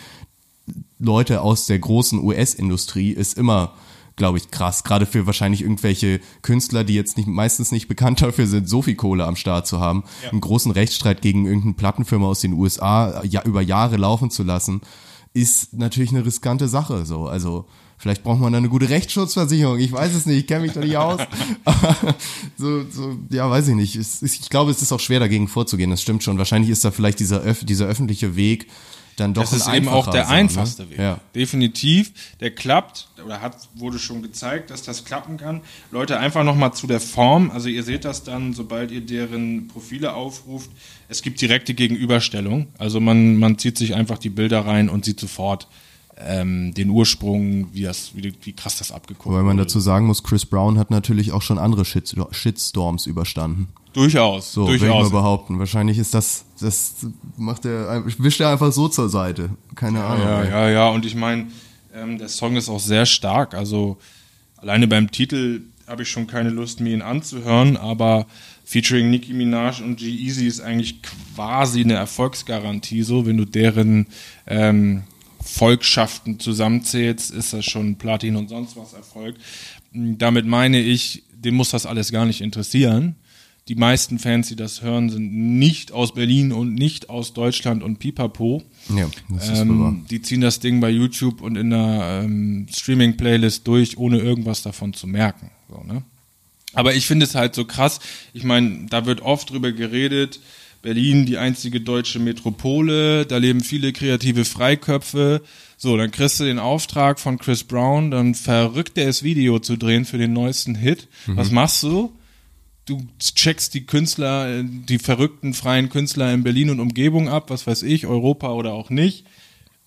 Leute aus der großen US-Industrie ist immer, glaube ich, krass. Gerade für wahrscheinlich irgendwelche Künstler, die jetzt nicht, meistens nicht bekannt dafür sind, so viel Kohle am Start zu haben, einen großen Rechtsstreit gegen irgendeine Plattenfirma aus den USA ja, über Jahre laufen zu lassen, ist natürlich eine riskante Sache. So, also vielleicht braucht man da eine gute Rechtsschutzversicherung. Ich weiß es nicht, ich kenne mich da nicht aus. So, so, ja, weiß ich nicht. Ich glaube, es ist auch schwer dagegen vorzugehen. Das stimmt schon. Wahrscheinlich ist da vielleicht dieser, dieser öffentliche Weg dann doch Das ist eben auch der so, ne? einfachste Weg. Ja. Definitiv. Der klappt oder hat, wurde schon gezeigt, dass das klappen kann. Leute, einfach nochmal zu der Form. Also ihr seht das dann, sobald ihr deren Profile aufruft. Es gibt direkte Gegenüberstellung. Also man, man zieht sich einfach die Bilder rein und sieht sofort ähm, den Ursprung, wie, das, wie, wie krass das abgeguckt Wobei man wurde. dazu sagen muss, Chris Brown hat natürlich auch schon andere Shit Shitstorms überstanden. Durchaus, So, will ich mal durchaus. behaupten. Wahrscheinlich ist das, das macht er, wischt er einfach so zur Seite. Keine Ahnung. Ja, ey. ja, ja. Und ich meine, ähm, der Song ist auch sehr stark. Also alleine beim Titel habe ich schon keine Lust, mir ihn anzuhören, aber featuring Nicki Minaj und G-Eazy ist eigentlich quasi eine Erfolgsgarantie. So, wenn du deren ähm, Volkschaften zusammenzählst, ist das schon Platin und sonst was Erfolg. Damit meine ich, dem muss das alles gar nicht interessieren. Die meisten Fans, die das hören, sind nicht aus Berlin und nicht aus Deutschland und Pipapo. Ja, das ist. Ähm, die ziehen das Ding bei YouTube und in der ähm, Streaming-Playlist durch, ohne irgendwas davon zu merken. So, ne? Aber ich finde es halt so krass. Ich meine, da wird oft drüber geredet. Berlin, die einzige deutsche Metropole, da leben viele kreative Freiköpfe. So, dann kriegst du den Auftrag von Chris Brown, dann verrückt er das Video zu drehen für den neuesten Hit. Was machst du? du checkst die Künstler, die verrückten freien Künstler in Berlin und Umgebung ab, was weiß ich, Europa oder auch nicht,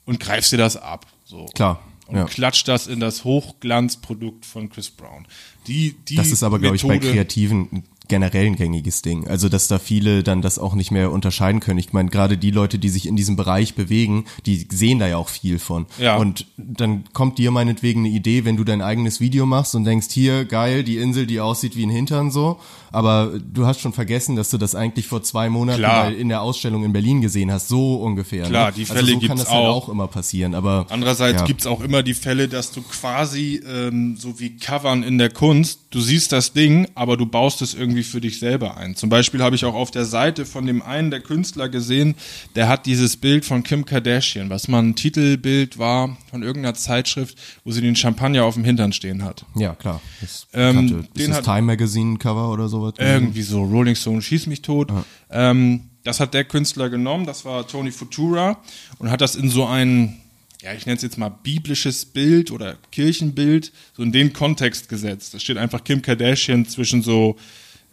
und greifst dir das ab. So. Klar, Und ja. klatscht das in das Hochglanzprodukt von Chris Brown. Die, die Das ist aber, glaube ich, bei Kreativen generell ein gängiges Ding. Also, dass da viele dann das auch nicht mehr unterscheiden können. Ich meine, gerade die Leute, die sich in diesem Bereich bewegen, die sehen da ja auch viel von. Ja. Und dann kommt dir meinetwegen eine Idee, wenn du dein eigenes Video machst und denkst, hier, geil, die Insel, die aussieht wie ein Hintern so. Aber du hast schon vergessen, dass du das eigentlich vor zwei Monaten Klar. in der Ausstellung in Berlin gesehen hast. So ungefähr. Klar, ne? die also Fälle so kann gibt's das halt auch. auch immer passieren. Aber Andererseits ja. gibt's auch immer die Fälle, dass du quasi, ähm, so wie Covern in der Kunst, du siehst das Ding, aber du baust es irgendwie für dich selber ein. Zum Beispiel habe ich auch auf der Seite von dem einen der Künstler gesehen, der hat dieses Bild von Kim Kardashian, was mal ein Titelbild war von irgendeiner Zeitschrift, wo sie den Champagner auf dem Hintern stehen hat. Ja, klar. Das Ähm, bekannte- den ist das hat- Time Magazine Cover oder sowas? Irgendwie so, Rolling Stone schieß mich tot. Ähm, das hat der Künstler genommen, das war Tony Futura und hat das in so ein, ja, ich nenne es jetzt mal biblisches Bild oder Kirchenbild, so in den Kontext gesetzt. Da steht einfach Kim Kardashian zwischen so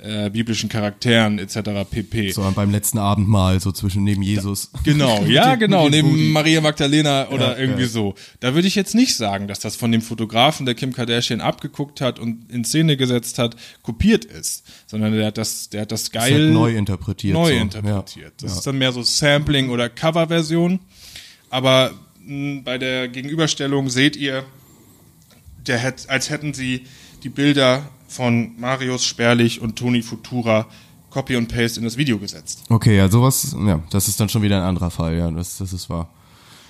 äh, biblischen Charakteren etc. pp. So beim letzten Abendmahl, so zwischen neben Jesus. Genau, ja, genau, neben Maria Magdalena oder Ja, irgendwie ja. so. Da würde ich jetzt nicht sagen, dass das von dem Fotografen, der Kim Kardashian abgeguckt hat und in Szene gesetzt hat, kopiert ist, sondern der hat das, der hat das geil halt neu interpretiert. neu so. interpretiert. Das Ja. ist dann mehr so Sampling oder Coverversion. Aber mh, bei der Gegenüberstellung seht ihr, der als hätten sie die Bilder von Marius Sperlich und Toni Futura Copy und Paste in das Video gesetzt. Okay, ja, sowas, ja, das ist dann schon wieder ein anderer Fall, ja, das, das ist wahr.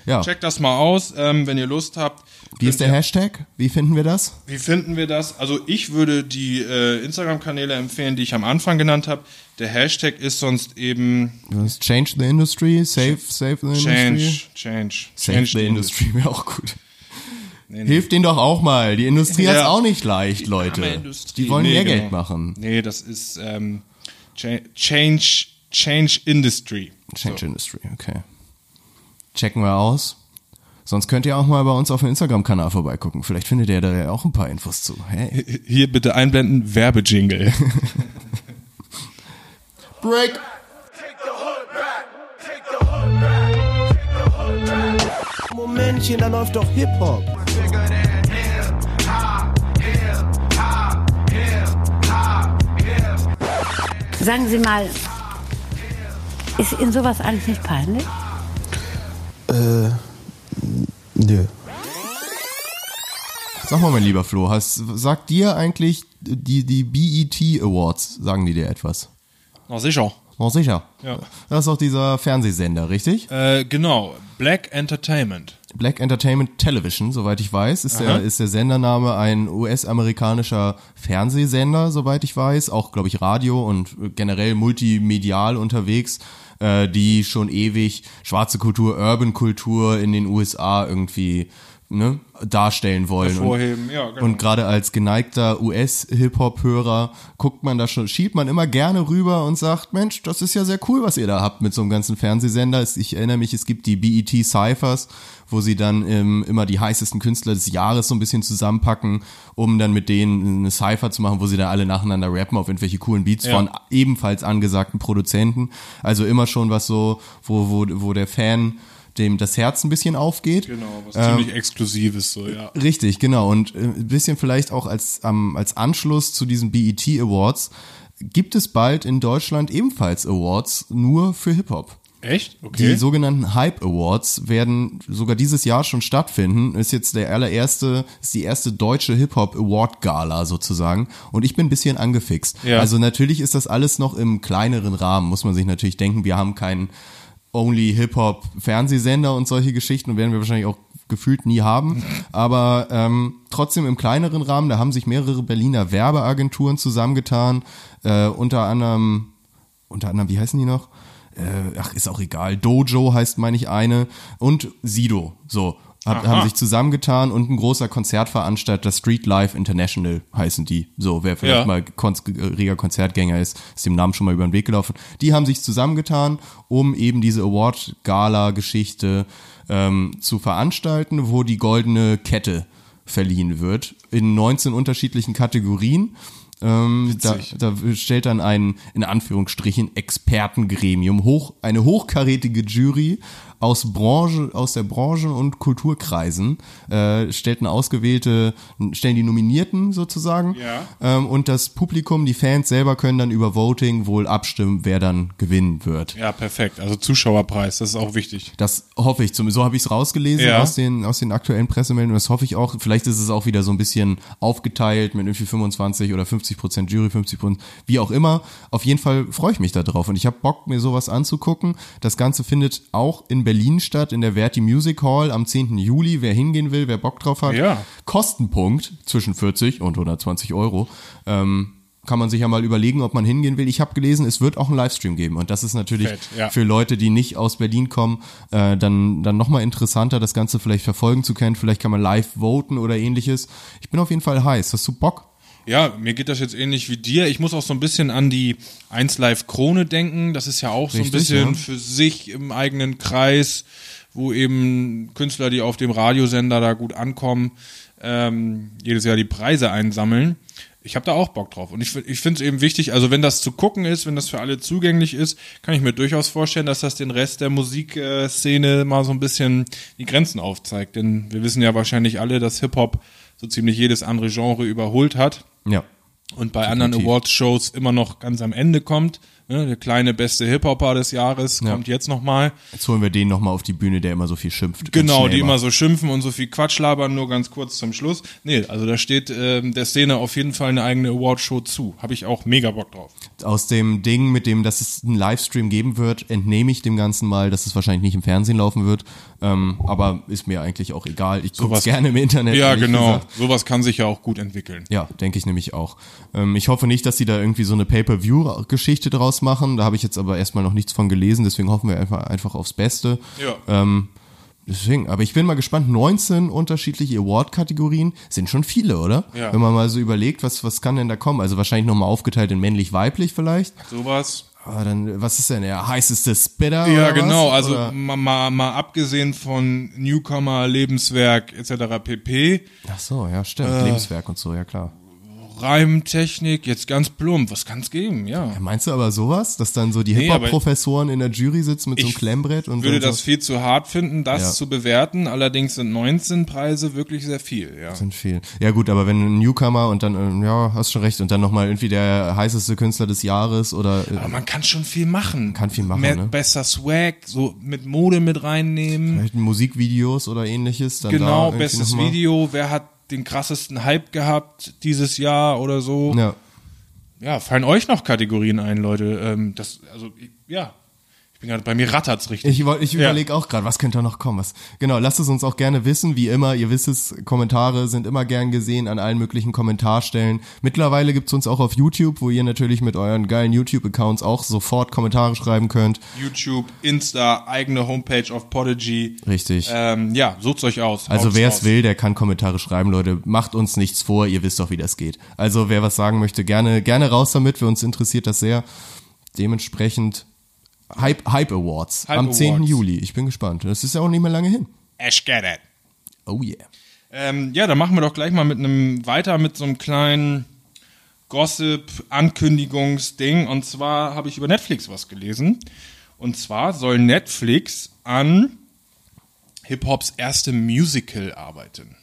Ja, Checkt das mal aus, ähm, wenn ihr Lust habt. wie ist der ihr- Hashtag? Wie finden wir das? Wie finden wir das? Also ich würde die äh, Instagram-Kanäle empfehlen, die ich am Anfang genannt habe. Der Hashtag ist sonst eben Was? Change the Industry, Save, save the Industry. Change, Change, Save Change the Industry wäre auch gut. Nee, nee. Hilft denen doch auch mal. Die Industrie Ja. hat's auch nicht leicht, Leute. arme Industrie. Die wollen Nee, mehr genau. Geld machen. Nee, das ist ähm, Cha- Change, Change Industry. Change Industry, okay. Checken wir aus. Sonst könnt ihr auch mal bei uns auf dem Instagram-Kanal vorbeigucken. Vielleicht findet ihr da ja auch ein paar Infos zu. Hey. Hier bitte einblenden, Werbejingle. Break! Momentchen, da läuft doch Hip-Hop. Sagen Sie mal, ist Ihnen sowas eigentlich nicht peinlich? Äh, nö. Sag mal, mein lieber Flo, hast, sagt dir eigentlich die, die BET Awards, sagen die dir etwas? Na sicher. Oh, sicher. Ja. Das ist auch dieser Fernsehsender, richtig? Äh, genau, Black Entertainment. Black Entertainment Television, soweit ich weiß, ist der, ist der Sendername ein US-amerikanischer Fernsehsender, soweit ich weiß, auch, glaube ich, Radio und generell multimedial unterwegs, äh, die schon ewig schwarze Kultur, Urban Kultur in den USA irgendwie ne, darstellen wollen. Hervorheben, und, ja, genau. Und gerade als geneigter US-Hip-Hop-Hörer guckt man da schon, schielt man immer gerne rüber und sagt, Mensch, das ist ja sehr cool, was ihr da habt mit so einem ganzen Fernsehsender. Ich erinnere mich, es gibt die BET Cyphers, wo sie dann ähm, immer die heißesten Künstler des Jahres so ein bisschen zusammenpacken, um dann mit denen eine Cypher zu machen, wo sie dann alle nacheinander rappen auf irgendwelche coolen Beats Ja. von ebenfalls angesagten Produzenten. Also immer schon was so, wo, wo, wo der Fan dem das Herz ein bisschen aufgeht. Genau, was Ähm, ziemlich Exklusives, so, ja. Richtig, genau. Und äh, ein bisschen vielleicht auch als, ähm, als Anschluss zu diesen BET Awards gibt es bald in Deutschland ebenfalls Awards nur für Hip-Hop. Echt? Die sogenannten Hype Awards werden sogar dieses Jahr schon stattfinden. Ist jetzt der allererste, ist die erste deutsche Hip-Hop Award Gala sozusagen. Und ich bin ein bisschen angefixt. Ja. Also natürlich ist das alles noch im kleineren Rahmen, muss man sich natürlich denken. Wir haben keinen Only Hip-Hop Fernsehsender und solche Geschichten und werden wir wahrscheinlich auch gefühlt nie haben. Aber ähm, trotzdem im kleineren Rahmen, da haben sich mehrere Berliner Werbeagenturen zusammengetan. Äh, unter anderem, unter anderem, wie heißen die noch? Äh, ach, ist auch egal. Dojo heißt, meine ich, eine. Und Sido. So. Hab, haben sich zusammengetan und ein großer Konzertveranstalter, Street Life International heißen die. So, wer vielleicht Ja. mal Kon reger Konzertgänger ist, ist dem Namen schon mal über den Weg gelaufen. Die haben sich zusammengetan, um eben diese Award-Gala-Geschichte ähm, zu veranstalten, wo die goldene Kette verliehen wird in 19 unterschiedlichen Kategorien. Ähm, da, da stellt dann ein, in Anführungsstrichen, Expertengremium hoch, eine hochkarätige Jury aus Branche, aus der Branche und Kulturkreisen, äh, stellten ausgewählte, stellen die Nominierten sozusagen. Ja. Ähm, und das Publikum, die Fans selber können dann über Voting wohl abstimmen, wer dann gewinnen wird. Ja, perfekt. Also Zuschauerpreis, das ist auch wichtig. Das hoffe ich, so habe ich es rausgelesen Ja. aus, den, aus den aktuellen Pressemeldungen. Das hoffe ich auch. Vielleicht ist es auch wieder so ein bisschen aufgeteilt mit irgendwie 25 oder 50 Prozent Jury, 50 Prozent, wie auch immer. Auf jeden Fall freue ich mich da drauf und ich habe Bock, mir sowas anzugucken. Das Ganze findet auch in Berlin statt, in der Verti Music Hall am 10. Juli. Wer hingehen will, wer Bock drauf hat. Ja. Kostenpunkt zwischen 40 und 120 Euro. Ähm, kann man sich ja mal überlegen, ob man hingehen will. Ich habe gelesen, es wird auch einen Livestream geben und das ist natürlich Fett, ja. für Leute, die nicht aus Berlin kommen, äh, dann, dann nochmal interessanter, das Ganze vielleicht verfolgen zu können. Vielleicht kann man live voten oder ähnliches. Ich bin auf jeden Fall heiß. Hast du Bock? Ja, mir geht das jetzt ähnlich wie dir. Ich muss auch so ein bisschen an die 1 Live Krone denken. Das ist ja auch so ein Richtig, bisschen ja. für sich im eigenen Kreis, wo eben Künstler, die auf dem Radiosender da gut ankommen, ähm, jedes Jahr die Preise einsammeln. Ich habe da auch Bock drauf. Und ich, ich finde es eben wichtig, also wenn das zu gucken ist, wenn das für alle zugänglich ist, kann ich mir durchaus vorstellen, dass das den Rest der Musikszene mal so ein bisschen die Grenzen aufzeigt. Denn wir wissen ja wahrscheinlich alle, dass Hip-Hop so ziemlich jedes andere Genre überholt hat Ja. und bei anderen Awards-Shows immer noch ganz am Ende kommt. Ne, der kleine beste Hip-Hopper des Jahres kommt jetzt nochmal. Jetzt holen wir den nochmal auf die Bühne, der immer so viel schimpft. Genau, die immer so schimpfen und so viel Quatsch labern, nur ganz kurz zum Schluss. Nee, also da steht ähm, der Szene auf jeden Fall eine eigene Awardshow zu. Habe ich auch mega Bock drauf. Aus dem Ding, mit dem, dass es einen Livestream geben wird, entnehme ich dem Ganzen mal, dass es wahrscheinlich nicht im Fernsehen laufen wird. Ähm, aber ist mir eigentlich auch egal. Ich gucke Sowas- gerne im Internet. Ja, genau. gesagt. Sowas kann sich ja auch gut entwickeln. Ja, denke ich nämlich auch. Ähm, ich hoffe nicht, dass sie da irgendwie so eine Pay-Per-View-Geschichte draus machen. Da habe ich jetzt aber erstmal noch nichts von gelesen, deswegen hoffen wir einfach, einfach aufs Beste. Ja. Ähm, deswegen, aber ich bin mal gespannt. 19 unterschiedliche Award-Kategorien sind schon viele, oder? Ja. Wenn man mal so überlegt, was, was kann denn da kommen? Also wahrscheinlich nochmal aufgeteilt in männlich-weiblich vielleicht. Sowas. Aber dann, was ist denn der heißeste Spitter? Ja, genau. Was? Also mal, mal, mal abgesehen von Newcomer, Lebenswerk etc. pp. Ach so, ja, stimmt. Äh. Lebenswerk und so, ja klar. Reimtechnik, jetzt ganz plump. Was kann's geben? Ja. Meinst du aber sowas, dass dann so die Nee, Hip-Hop-Professoren in der Jury sitzen mit so einem Ich Klemmbrett und würde dann das so, viel zu hart finden, das Ja. zu bewerten. Allerdings sind 19 Preise wirklich sehr viel. Ja. sind viel. Ja gut, aber wenn ein Newcomer und dann, ähm, ja, hast schon recht, und dann nochmal irgendwie der heißeste Künstler des Jahres oder äh, Aber man kann schon viel machen. Kann viel machen, Mehr, ne? Besser Swag, so mit Mode mit reinnehmen. vielleicht Musikvideos oder ähnliches. Dann da Genau, irgendwie bestes. Video. Wer hat den krassesten Hype gehabt dieses Jahr oder so? Ja. Ja, fallen euch noch Kategorien ein, Leute? Ähm, das, also, ja. Ich bin gerade, bei mir rattert's richtig. Ich, ich Ja. überlege auch gerade, was könnte da noch kommen? Was, genau, lasst es uns auch gerne wissen. Wie immer, ihr wisst es, Kommentare sind immer gern gesehen an allen möglichen Kommentarstellen. Mittlerweile gibt's uns auch auf YouTube, wo ihr natürlich mit euren geilen YouTube-Accounts auch sofort Kommentare schreiben könnt. YouTube, Insta, eigene Homepage auf Podigy. Richtig. Ähm, ja, sucht's euch aus. Also wer es will, der kann Kommentare schreiben, Leute. Macht uns nichts vor, ihr wisst doch, wie das geht. Also wer was sagen möchte, gerne, gerne raus damit. Für uns interessiert das sehr. Dementsprechend Hype, Hype Awards Hype am 10. Awards. Juli. Ich bin gespannt. Das ist ja auch nicht mehr lange hin. Ash get it. Oh yeah. Ähm, ja, dann machen wir doch gleich mal mit einem weiter mit so einem kleinen Gossip-Ankündigungsding. Und zwar habe ich über Netflix was gelesen. Und zwar soll Netflix an Hip-Hops erste Musical arbeiten.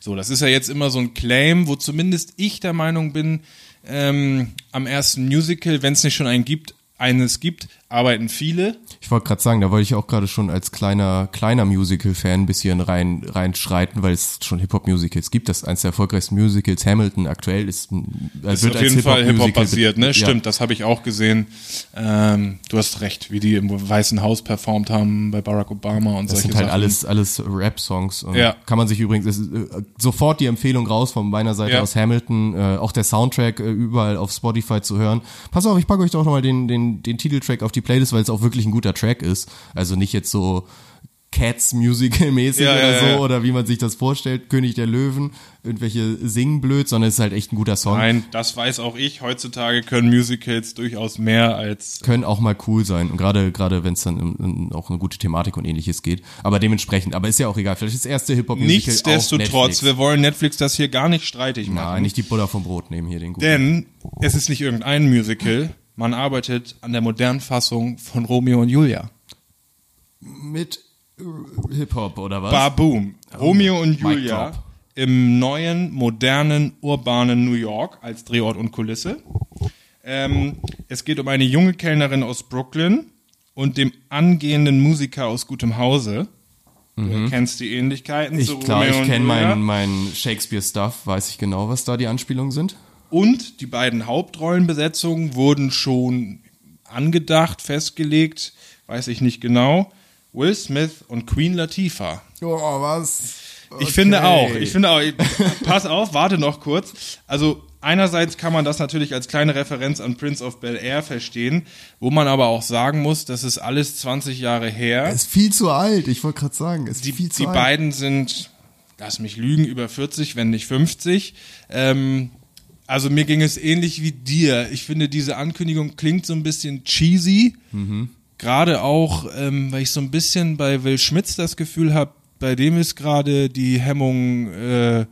So, das ist ja jetzt immer so ein Claim, wo zumindest ich der Meinung bin, ähm, am ersten Musical, wenn es nicht schon einen gibt, eines gibt, arbeiten viele. Ich wollte gerade sagen, da wollte ich auch gerade schon als kleiner kleiner Musical-Fan ein bisschen rein reinschreiten, weil es schon Hip-Hop-Musicals gibt. Das ist eins der erfolgreichsten Musicals. Hamilton aktuell ist, ein- äh, Ist auf jeden als Fall Hip-Hop basiert, ne? ja. Stimmt, das habe ich auch gesehen. Ähm, du hast recht, wie die im Weißen Haus performt haben bei Barack Obama und Das solche sind halt Sachen. alles, alles Rap-Songs. Ja. Kann man sich übrigens ist, äh, sofort die Empfehlung raus von meiner Seite Ja. aus Hamilton. Äh, auch der Soundtrack äh, überall auf Spotify zu hören. Pass auf, ich packe euch doch nochmal den, den, den Titeltrack auf die Playlist, weil es auch wirklich ein guter Track ist. Also nicht jetzt so Cats Musical-mäßig Ja, oder ja, so ja. oder wie man sich das vorstellt, König der Löwen, irgendwelche singen blöd, sondern es ist halt echt ein guter Song. Nein, das weiß auch ich. Heutzutage können Musicals durchaus mehr als können auch mal cool sein und gerade gerade wenn es dann in, in auch eine gute Thematik und ähnliches geht, aber dementsprechend, aber ist ja auch egal, vielleicht ist das erste Hip Hop Musical Nichtsdestotrotz, wir wollen Netflix das hier gar nicht streitig machen. Nein, nicht die Butter vom Brot nehmen hier den guten. Denn es ist nicht irgendein Musical. Man arbeitet an der modernen Fassung von Romeo und Julia. mit äh, Hip Hop oder was? Baboom. Romeo und Julia im neuen, modernen, urbanen New York als Drehort und Kulisse. Ähm, es geht um eine junge Kellnerin aus Brooklyn und dem angehenden Musiker aus gutem Hause. Du kennst die Ähnlichkeiten Mhm. ich klar, ich kenne mein Shakespeare Stuff, weiß ich genau, was da die Anspielungen sind. Und die beiden Hauptrollenbesetzungen wurden schon angedacht, festgelegt, weiß ich nicht genau. Will Smith und Queen Latifah. Oh, was? Ich finde auch, ich finde auch, pass auf, warte noch kurz. Also einerseits kann man das natürlich als kleine Referenz an Prince of Bel Air verstehen, wo man aber auch sagen muss, das ist alles 20 Jahre her. ist viel zu alt, ich wollte gerade sagen, ist Die, viel zu die alt. beiden sind, lass mich lügen, über 40, wenn nicht 50. Ähm, also mir ging es ähnlich wie dir. Ich finde, diese Ankündigung klingt so ein bisschen cheesy. Gerade auch, ähm, weil ich so ein bisschen bei Will Schmitz das Gefühl habe, bei dem ist gerade die Hemmung äh,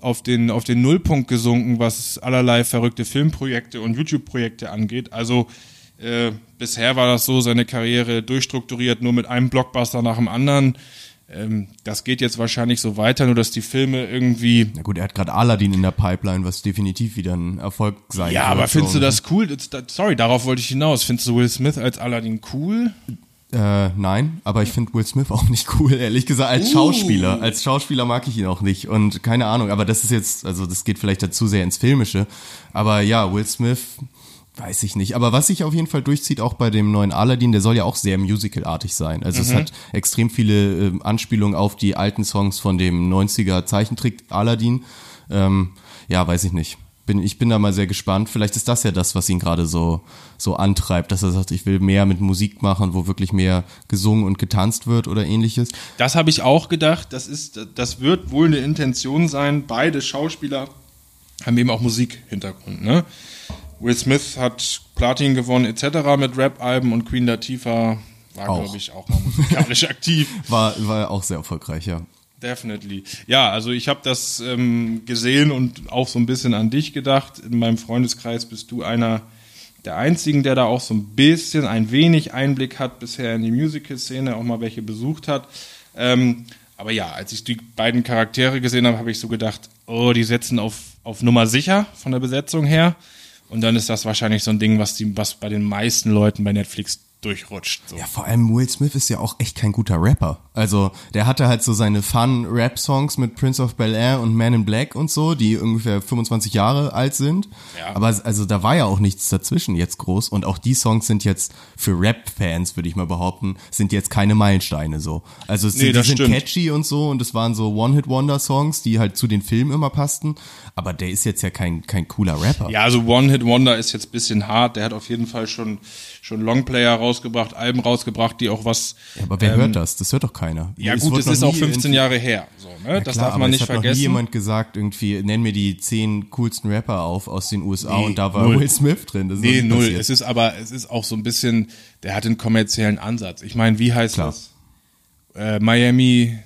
auf, den, auf den Nullpunkt gesunken, was allerlei verrückte Filmprojekte und YouTube-Projekte angeht. Also äh, bisher war das so, seine Karriere durchstrukturiert, nur mit einem Blockbuster nach dem anderen. Ähm, das geht jetzt wahrscheinlich so weiter, nur dass die Filme irgendwie Na gut, er hat gerade Aladdin in der Pipeline, was definitiv wieder ein Erfolg sein Ja, aber findest so. du das cool? Das- das- Sorry, darauf wollte ich hinaus. Findest du Will Smith als Aladdin cool? Äh, nein, aber ich finde Will Smith auch nicht cool, ehrlich gesagt, als Uh. Schauspieler. Als Schauspieler mag ich ihn auch nicht und keine Ahnung, aber das ist jetzt, also das geht vielleicht dazu sehr ins Filmische, aber ja, Will Smith, weiß ich nicht. Aber was sich auf jeden Fall durchzieht, auch bei dem neuen Aladdin, der soll ja auch sehr musicalartig sein. Also Mhm. es hat extrem viele ähm, Anspielungen auf die alten Songs von dem 90er Zeichentrick Aladdin. Ähm, ja, weiß ich nicht. Bin, ich bin da mal sehr gespannt. Vielleicht ist das ja das, was ihn gerade so, so antreibt, dass er sagt, ich will mehr mit Musik machen, wo wirklich mehr gesungen und getanzt wird oder ähnliches. Das habe ich auch gedacht. Das ist, das wird wohl eine Intention sein. Beide Schauspieler haben eben auch Musikhintergrund. Ne? Will Smith hat Platin gewonnen etc. mit Rap-Alben und Queen Latifah war, glaube ich, auch mal musikalisch aktiv. War, war auch sehr erfolgreich, ja. Definitely. Ja, also ich habe das ähm, gesehen und auch so ein bisschen an dich gedacht. In meinem Freundeskreis bist du einer der einzigen, der da auch so ein bisschen, ein wenig Einblick hat bisher in die Musical-Szene, auch mal welche besucht hat. Ähm, aber ja, als ich die beiden Charaktere gesehen habe, habe ich so gedacht, oh, die setzen auf, auf Nummer sicher von der Besetzung her. Und dann ist das wahrscheinlich so ein Ding, was, die, was bei den meisten Leuten bei Netflix durchrutscht. So. Ja, vor allem Will Smith ist ja auch echt kein guter Rapper. Also, der hatte halt so seine Fun-Rap-Songs mit Prince of Bel-Air und Man in Black und so, die ungefähr 25 Jahre alt sind. Ja. Aber also da war ja auch nichts dazwischen jetzt groß. Und auch die Songs sind jetzt für Rap-Fans, würde ich mal behaupten, sind jetzt keine Meilensteine so. Also es Nee, sind, die sind stimmt. catchy und so und es waren so One-Hit-Wonder-Songs, die halt zu den Filmen immer passten. Aber der ist jetzt ja kein, kein cooler Rapper. Ja, also One-Hit-Wonder ist jetzt bisschen hart. Der hat auf jeden Fall schon, schon Longplayer rausgebracht, Alben rausgebracht, die auch was. Ja, aber wer hört das? Das hört doch keiner. Ja, Es gut, noch ist auch nie 15 irgendwie- Jahre her. So, ne? Ja, das klar, darf man nicht hat noch nie vergessen. jemand gesagt, irgendwie, nenn mir die zehn coolsten Rapper auf aus den USA Nee, und da war null. Will Smith drin. Das Nee, null. Es ist aber, es ist auch so ein bisschen, der hat einen kommerziellen Ansatz. Ich meine, wie heißt Klar. das? Äh, Miami.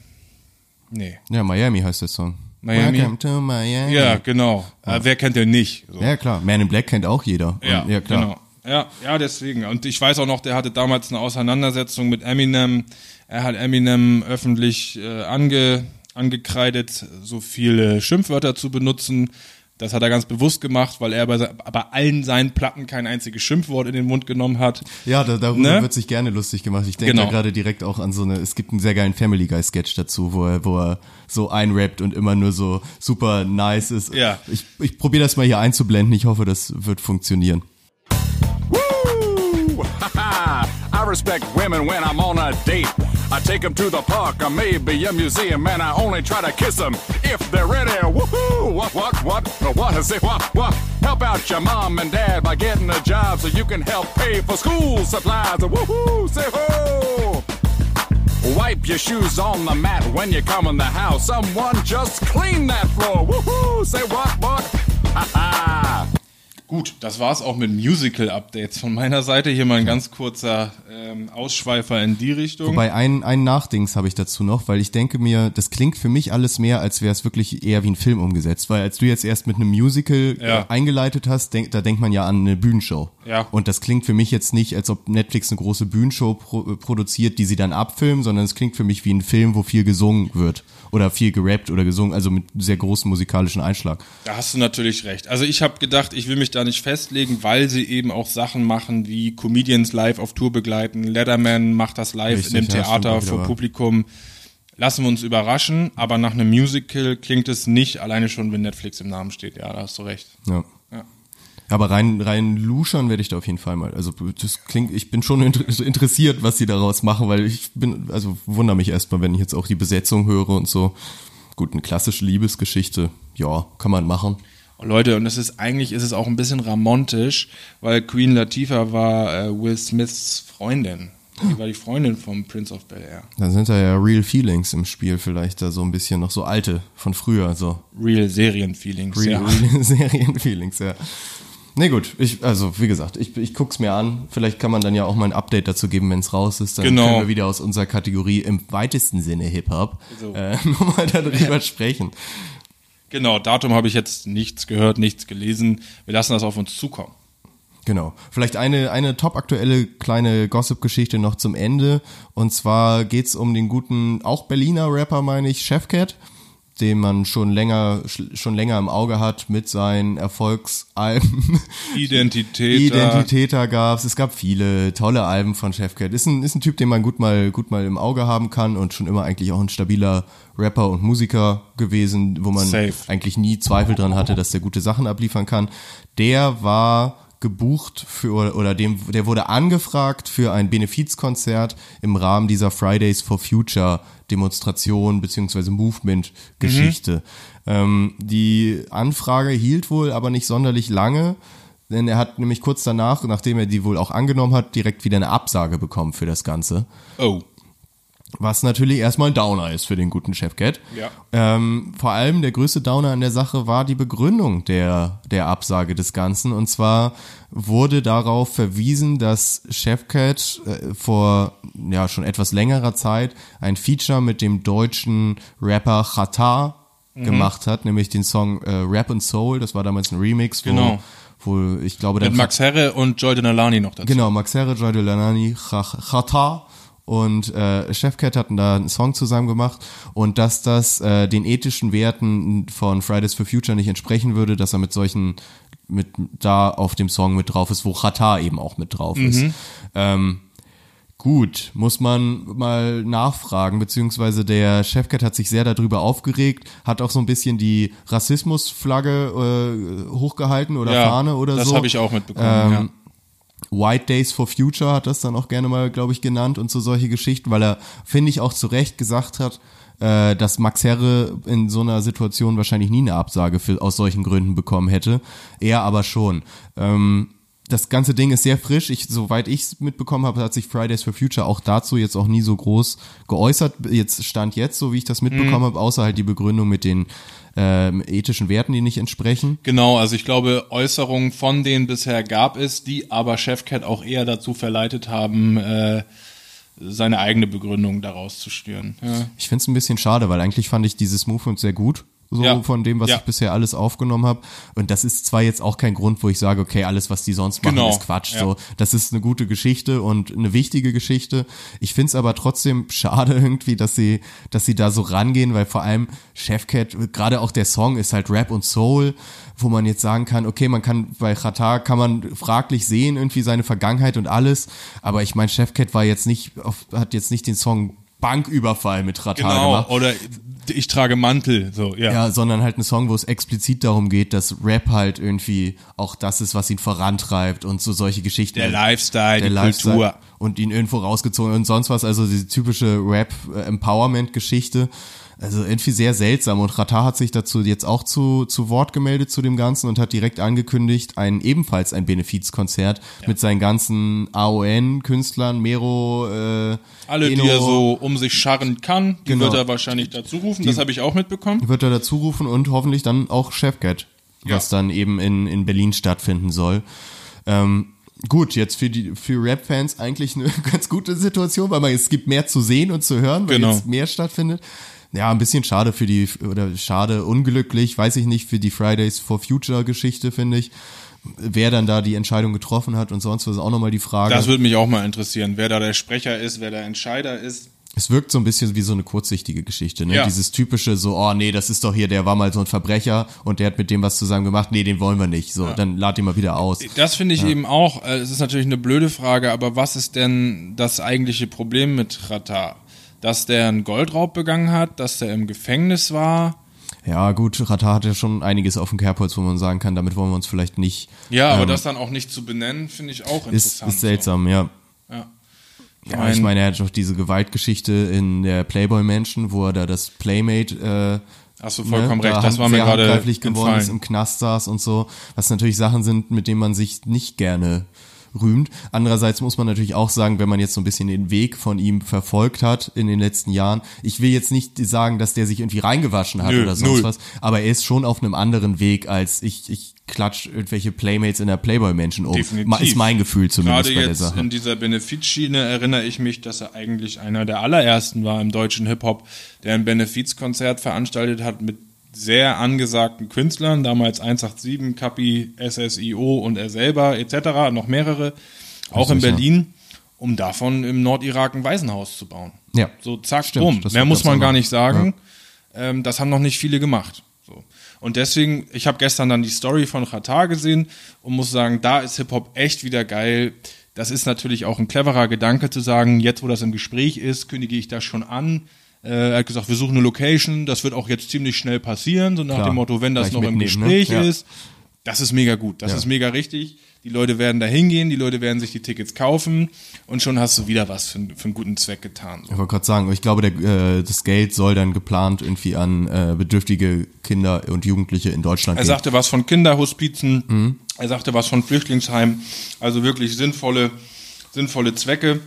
Nee. Ja, Miami heißt der Song. Miami? Welcome to Miami. Ja, genau. Äh, wer kennt den nicht? So. Ja, klar. Man in Black kennt auch jeder. Ja, Und, ja klar. genau. Ja, ja, deswegen. Und ich weiß auch noch, der hatte damals eine Auseinandersetzung mit Eminem. Er hat Eminem öffentlich äh, ange, angekreidet, so viele Schimpfwörter zu benutzen, Das hat er ganz bewusst gemacht, weil er bei, bei allen seinen Platten kein einziges Schimpfwort in den Mund genommen hat. Ja, da, darüber Ne? wird sich gerne lustig gemacht. Ich denke Genau. da gerade direkt auch an so eine, es gibt einen sehr geilen Family Guy Sketch dazu, wo er, wo er so einrappt und immer nur so super nice ist. Ja. Ich, ich probiere das mal hier einzublenden. Ich hoffe, das wird funktionieren. I respect women when I'm on a date. I take them to the park or maybe a museum and I only try to kiss them if they're ready. Woohoo! What, what, what? What? Say what, what? Help out your mom and dad by getting a job so you can help pay for school supplies. Woohoo! Say ho! Wipe your shoes on the mat when you come in the house. Someone just clean that floor. Woohoo! Say what, what? Ha ha! Gut, das war's auch mit Musical-Updates von meiner Seite. Hier mal ein ganz kurzer ähm, Ausschweifer in die Richtung. Wobei ein, ein Nachdings habe ich dazu noch, weil ich denke mir, das klingt für mich alles mehr, als wäre es wirklich eher wie ein Film umgesetzt. Weil als du jetzt erst mit einem Musical Ja. äh, eingeleitet hast, denk, da denkt man ja an eine Bühnenshow. Ja. Und das klingt für mich jetzt nicht, als ob Netflix eine große Bühnenshow pro, äh, produziert, die sie dann abfilmen, sondern es klingt für mich wie ein Film, wo viel gesungen wird. Oder viel gerappt oder gesungen, also mit sehr großem musikalischen Einschlag. Da hast du natürlich recht. Also ich habe gedacht, ich will mich da nicht festlegen, weil sie eben auch Sachen machen wie Comedians live auf Tour begleiten. Letterman macht das live Richtig, in dem Theater vor. Publikum. Lassen wir uns überraschen, aber nach einem Musical klingt es nicht, alleine schon, wenn Netflix im Namen steht. Ja, da hast du recht. Ja. Aber rein, rein luschern werde ich da auf jeden Fall mal. Also das klingt, ich bin schon inter interessiert, was sie daraus machen, weil ich bin, also wundere mich erstmal, wenn ich jetzt auch die Besetzung höre und so. Gut, eine klassische Liebesgeschichte, ja, kann man machen. Leute, und es ist eigentlich ist es auch ein bisschen ramontisch, weil Queen Latifah war äh, Will Smiths Freundin. Die war die Freundin vom Prince of Bel Air. Da sind da ja Real Feelings im Spiel, vielleicht da so ein bisschen noch so alte von früher, so Real Serienfeelings. Real, ja. Real Serienfeelings, ja. Nee, gut, ich, also wie gesagt, ich, ich guck's mir an. Vielleicht kann man dann ja auch mal ein Update dazu geben, wenn es raus ist. Dann Genau. können wir wieder aus unserer Kategorie im weitesten Sinne Hip-Hop So. äh, nochmal darüber sprechen. Genau, Datum habe ich jetzt nichts gehört, nichts gelesen. Wir lassen das auf uns zukommen. Genau. Vielleicht eine, eine top aktuelle kleine Gossip-Geschichte noch zum Ende. Und zwar geht's um den guten, auch Berliner Rapper, meine ich, Chefcat, den man schon länger, sch- schon länger im Auge hat mit seinen Erfolgsalben. Identitäter. Identitäter gab's. Es gab viele tolle Alben von Chefcat. Ist ein, ist ein Typ, den man gut mal, gut mal im Auge haben kann und schon immer eigentlich auch ein stabiler Rapper und Musiker gewesen, wo man Safe. eigentlich nie Zweifel dran hatte, dass der gute Sachen abliefern kann. Der war gebucht für oder, oder dem der wurde angefragt für ein Benefizkonzert im Rahmen dieser Fridays for Future Demonstration beziehungsweise Movement Geschichte. Ähm, die Anfrage hielt wohl aber nicht sonderlich lange, denn er hat nämlich kurz danach, nachdem er die wohl auch angenommen hat, direkt wieder eine Absage bekommen für das Ganze. Oh. Was natürlich erstmal ein Downer ist für den guten Chefcat. Ja. Ähm, vor allem der größte Downer an der Sache war die Begründung der, der Absage des Ganzen. Und zwar wurde darauf verwiesen, dass Chefcat äh, vor ja schon etwas längerer Zeit ein Feature mit dem deutschen Rapper Chata Mhm. gemacht hat, nämlich den Song äh, Rap and Soul. Das war damals ein Remix, wo, Genau. wo ich glaube, Mit Max Herre und Joy Denalani noch dazu. Genau, Max Herre, Joy Delanani, Chata und äh, Chefcat hatten da einen Song zusammen gemacht und dass das äh, den ethischen Werten von Fridays for Future nicht entsprechen würde, dass er mit solchen mit da auf dem Song mit drauf ist, wo Chata eben auch mit drauf ist. Ähm, Gut, muss man mal nachfragen, beziehungsweise der Chefcat hat sich sehr darüber aufgeregt, hat auch so ein bisschen die Rassismusflagge äh, hochgehalten oder Ja, Fahne oder das so. habe ich auch mitbekommen, Ähm, ja. White Days for Future hat das dann auch gerne mal, glaube ich, genannt und so solche Geschichten, weil er, finde ich, auch zu Recht gesagt hat, äh, dass Max Herre in so einer Situation wahrscheinlich nie eine Absage für, aus solchen Gründen bekommen hätte. Er aber schon. Ähm, das ganze Ding ist sehr frisch. Ich, soweit ich es mitbekommen habe, hat sich Fridays for Future auch dazu jetzt auch nie so groß geäußert. Jetzt stand jetzt, so wie ich das mitbekommen habe, außer halt die Begründung mit den ähm, ethischen Werten, die nicht entsprechen. Genau, also ich glaube, Äußerungen von denen bisher gab es, die aber Chefcat auch eher dazu verleitet haben, äh, seine eigene Begründung daraus zu stören. Ja. Ich finde es ein bisschen schade, weil eigentlich fand ich dieses Movement sehr gut. So Ja. von dem, was Ja. ich bisher alles aufgenommen habe. Und das ist zwar jetzt auch kein Grund, wo ich sage, okay, alles, was die sonst machen, Genau. ist Quatsch. Ja. So, das ist eine gute Geschichte und eine wichtige Geschichte. Ich find's aber trotzdem schade irgendwie, dass sie, dass sie da so rangehen, weil vor allem Chefcat, gerade auch der Song ist halt Rap und Soul, wo man jetzt sagen kann, okay, man kann bei Qatar kann man fraglich sehen irgendwie seine Vergangenheit und alles, aber ich meine, Chefcat war jetzt nicht, auf, hat jetzt nicht den Song Banküberfall mit Qatar Genau, gemacht. oder ich trage Mantel, so, ja. Ja, sondern halt ein Song, wo es explizit darum geht, dass Rap halt irgendwie auch das ist, was ihn vorantreibt und so solche Geschichten. Der Lifestyle, der die Lifestyle Kultur. Und ihn irgendwo rausgezogen und sonst was, also diese typische Rap-Empowerment-Geschichte. Also irgendwie sehr seltsam und Rata hat sich dazu jetzt auch zu, zu Wort gemeldet zu dem Ganzen und hat direkt angekündigt, ein ebenfalls ein Benefizkonzert mit seinen ganzen AON-Künstlern, Mero, äh, Alle, Eno, die er so um sich scharren kann, die Genau. wird er wahrscheinlich dazu rufen. Das habe ich auch mitbekommen. wird er dazu rufen und hoffentlich dann auch Chefcat, was dann eben in, in Berlin stattfinden soll. Ähm, gut, jetzt für die für Rap-Fans eigentlich eine ganz gute Situation, weil man es gibt mehr zu sehen und zu hören, weil Genau. jetzt mehr stattfindet. Ja, ein bisschen schade für die oder schade unglücklich, weiß ich nicht für die Fridays for Future Geschichte finde ich. Wer dann da die Entscheidung getroffen hat und sonst was ist auch nochmal die Frage. Das würde mich auch mal interessieren, wer da der Sprecher ist, wer der Entscheider ist. Es wirkt so ein bisschen wie so eine kurzsichtige Geschichte, ne? Ja. Dieses typische so, oh nee, das ist doch hier, der war mal so ein Verbrecher und der hat mit dem was zusammen gemacht, nee, den wollen wir nicht. So, dann lad ihn mal wieder aus. Das finde ich eben auch, äh, es ist natürlich eine blöde Frage, aber was ist denn das eigentliche Problem mit Rata? Dass der einen Goldraub begangen hat, dass der im Gefängnis war? Ja, gut, Rata hat ja schon einiges auf dem Kerbholz, wo man sagen kann, damit wollen wir uns vielleicht nicht. Ja, aber ähm, das dann auch nicht zu benennen, finde ich auch ist, interessant. ist seltsam, ja. So. Ja. Ja, ich meine, er hat doch diese Gewaltgeschichte in der Playboy Mansion, wo er da das Playmate äh, Hast du vollkommen ne, recht, da das war mir gerade geworden ist, im Knast saß und so, was natürlich Sachen sind, mit denen man sich nicht gerne rühmt. Andererseits muss man natürlich auch sagen, wenn man jetzt so ein bisschen den Weg von ihm verfolgt hat in den letzten Jahren, ich will jetzt nicht sagen, dass der sich irgendwie reingewaschen hat Nö, oder sonst null. was, aber er ist schon auf einem anderen Weg als ich, ich klatsch irgendwelche Playmates in der Playboy-Menschen um. Definitiv. Ist mein Gefühl zumindest Gerade bei der jetzt Sache. in dieser Benefizschiene erinnere ich mich, dass er eigentlich einer der allerersten war im deutschen Hip-Hop, der ein Benefizkonzert veranstaltet hat mit sehr angesagten Künstlern, damals 187, Kapi, SSIO und er selber etc., noch mehrere, auch in ja. Berlin, um davon im Nordirak ein Waisenhaus zu bauen. Ja. So zack, Stimmt, bumm. Mehr muss man gar nicht sagen. Ähm, das haben noch nicht viele gemacht. So. Und deswegen, ich habe gestern dann die Story von Qatar gesehen und muss sagen, da ist Hip-Hop echt wieder geil. Das ist natürlich auch ein cleverer Gedanke zu sagen, jetzt wo das im Gespräch ist, kündige ich das schon an. Äh, er hat gesagt, wir suchen eine Location, das wird auch jetzt ziemlich schnell passieren, so nach Klar, dem Motto, wenn das noch im ne? Gespräch Ja. ist. Das ist mega gut, das Ja. ist mega richtig. Die Leute werden da hingehen, die Leute werden sich die Tickets kaufen und schon hast du wieder was für, für einen guten Zweck getan. So. Ich wollte gerade sagen, ich glaube, der, äh, das Geld soll dann geplant irgendwie an äh, bedürftige Kinder und Jugendliche in Deutschland Er gehen. sagte was von Kinderhospizen, Mhm. er sagte was von Flüchtlingsheimen, also wirklich sinnvolle, sinnvolle Zwecke.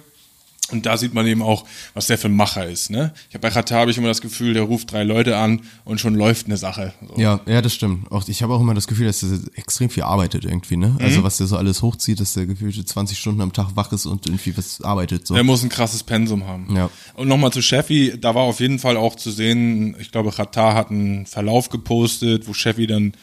Und da sieht man eben auch, was der für ein Macher ist. Ne? Ich habe bei Qatar habe ich immer das Gefühl, der ruft drei Leute an und schon läuft eine Sache. So. Ja, ja, das stimmt. Auch, ich habe auch immer das Gefühl, dass er extrem viel arbeitet irgendwie, ne? Mhm. Also was der so alles hochzieht, dass der gefühlt 20 Stunden am Tag wach ist und irgendwie was arbeitet. So. Er muss ein krasses Pensum haben. Ja. Und nochmal zu Sheffi, da war auf jeden Fall auch zu sehen, ich glaube, Qatar hat einen Verlauf gepostet, wo Sheffi dann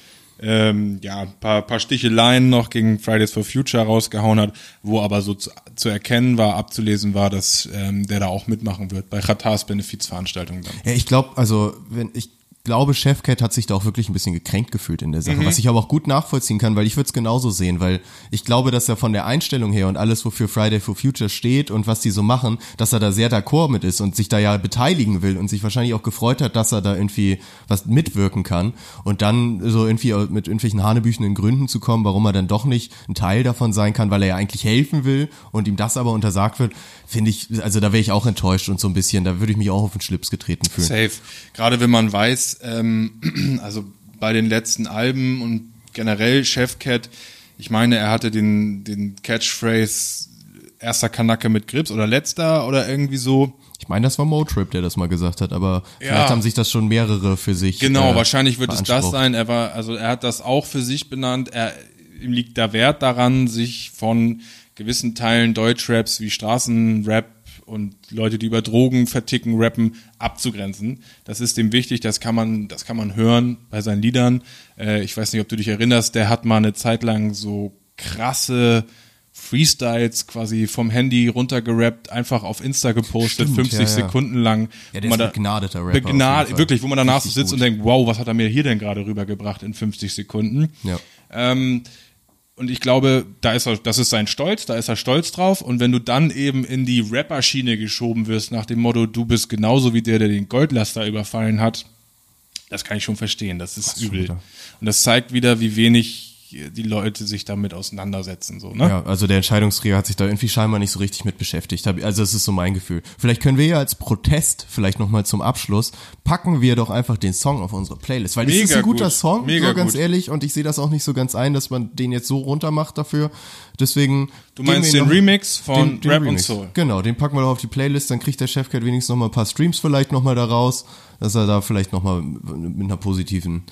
ähm, ja, paar, paar Sticheleien noch gegen Fridays for Future rausgehauen hat, wo aber so zu, zu erkennen war, abzulesen war, dass ähm, der da auch mitmachen wird bei Qatars Benefizveranstaltung dann. Ja, ich glaube, also wenn ich glaube, Chefcat hat sich da auch wirklich ein bisschen gekränkt gefühlt in der Sache, Mhm. was ich aber auch gut nachvollziehen kann, weil ich würde es genauso sehen, weil ich glaube, dass er von der Einstellung her und alles, wofür Friday for Future steht und was die so machen, dass er da sehr d'accord mit ist und sich da ja beteiligen will und sich wahrscheinlich auch gefreut hat, dass er da irgendwie was mitwirken kann und dann so irgendwie mit irgendwelchen hanebüchenden Gründen zu kommen, warum er dann doch nicht ein Teil davon sein kann, weil er ja eigentlich helfen will und ihm das aber untersagt wird, finde ich, also da wäre ich auch enttäuscht und so ein bisschen, da würde ich mich auch auf den Schlips getreten fühlen. Safe. Gerade wenn man weiß, ähm, also bei den letzten Alben und generell Chefcat, ich meine, er hatte den, den Catchphrase erster Kanacke mit Grips oder letzter oder irgendwie so. Ich meine, das war Motrip, der das mal gesagt hat, aber Ja. vielleicht haben sich das schon mehrere für sich. Genau, äh, wahrscheinlich wird es das sein. Er war, also er hat das auch für sich benannt. Er, ihm liegt da Wert daran, sich von gewissen Teilen Deutschraps wie Straßenrap und Leute, die über Drogen verticken, rappen, abzugrenzen. Das ist dem wichtig, das kann man, das kann man hören bei seinen Liedern. Äh, ich weiß nicht, ob du dich erinnerst, der hat mal eine Zeit lang so krasse Freestyles quasi vom Handy runtergerappt, einfach auf Insta gepostet, Stimmt, 50 ja, ja. Sekunden lang. Ja, der Wo man ist da- ein begnadeter Rapper. Begnad, wirklich, wo man danach so sitzt gut. und denkt, wow, was hat er mir hier denn gerade rübergebracht in 50 Sekunden? Ja. Ähm, und ich glaube, da ist er, das ist sein Stolz, da ist er stolz drauf. Und wenn du dann eben in die Rapper-Schiene geschoben wirst, nach dem Motto, du bist genauso wie der, der den Goldlaster überfallen hat, das kann ich schon verstehen. Das ist schon übel. Und das zeigt wieder, wie wenig die Leute sich damit auseinandersetzen, so, ne? Ja, also der Entscheidungsträger hat sich da irgendwie scheinbar nicht so richtig mit beschäftigt. Also das ist so mein Gefühl. Vielleicht können wir ja als Protest, vielleicht nochmal zum Abschluss, packen wir doch einfach den Song auf unsere Playlist. Weil es ist Mega ein guter gut. Song, Mega so ganz gut. ehrlich, und ich sehe das auch nicht so ganz ein, dass man den jetzt so runter macht dafür. Deswegen. Du meinst den Remix von Rap und Soul? Genau, den packen wir doch auf die Playlist, dann kriegt der Chefcat wenigstens nochmal ein paar Streams vielleicht nochmal da raus, dass er da vielleicht nochmal mit einer positiven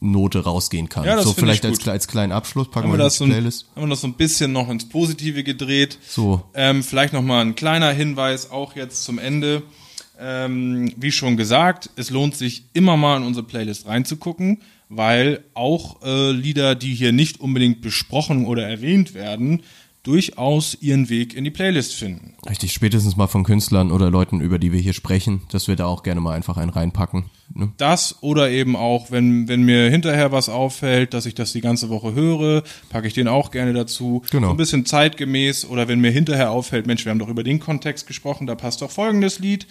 Note rausgehen kann. Ja, das so vielleicht ich als, gut. als kleinen Abschluss packen haben wir das so ein, die Playlist. haben wir das so ein bisschen noch ins Positive gedreht. So. Ähm, vielleicht noch mal ein kleiner Hinweis auch jetzt zum Ende. Ähm, wie schon gesagt, es lohnt sich immer mal in unsere Playlist reinzugucken, weil auch äh, Lieder, die hier nicht unbedingt besprochen oder erwähnt werden, durchaus ihren Weg in die Playlist finden. Richtig, spätestens mal von Künstlern oder Leuten, über die wir hier sprechen, dass wir da auch gerne mal einfach einen reinpacken. Ne? Das oder eben auch, wenn, wenn mir hinterher was auffällt, dass ich das die ganze Woche höre, packe ich den auch gerne dazu. Genau. So ein bisschen zeitgemäß oder wenn mir hinterher auffällt, Mensch, wir haben doch über den Kontext gesprochen, da passt doch folgendes Lied,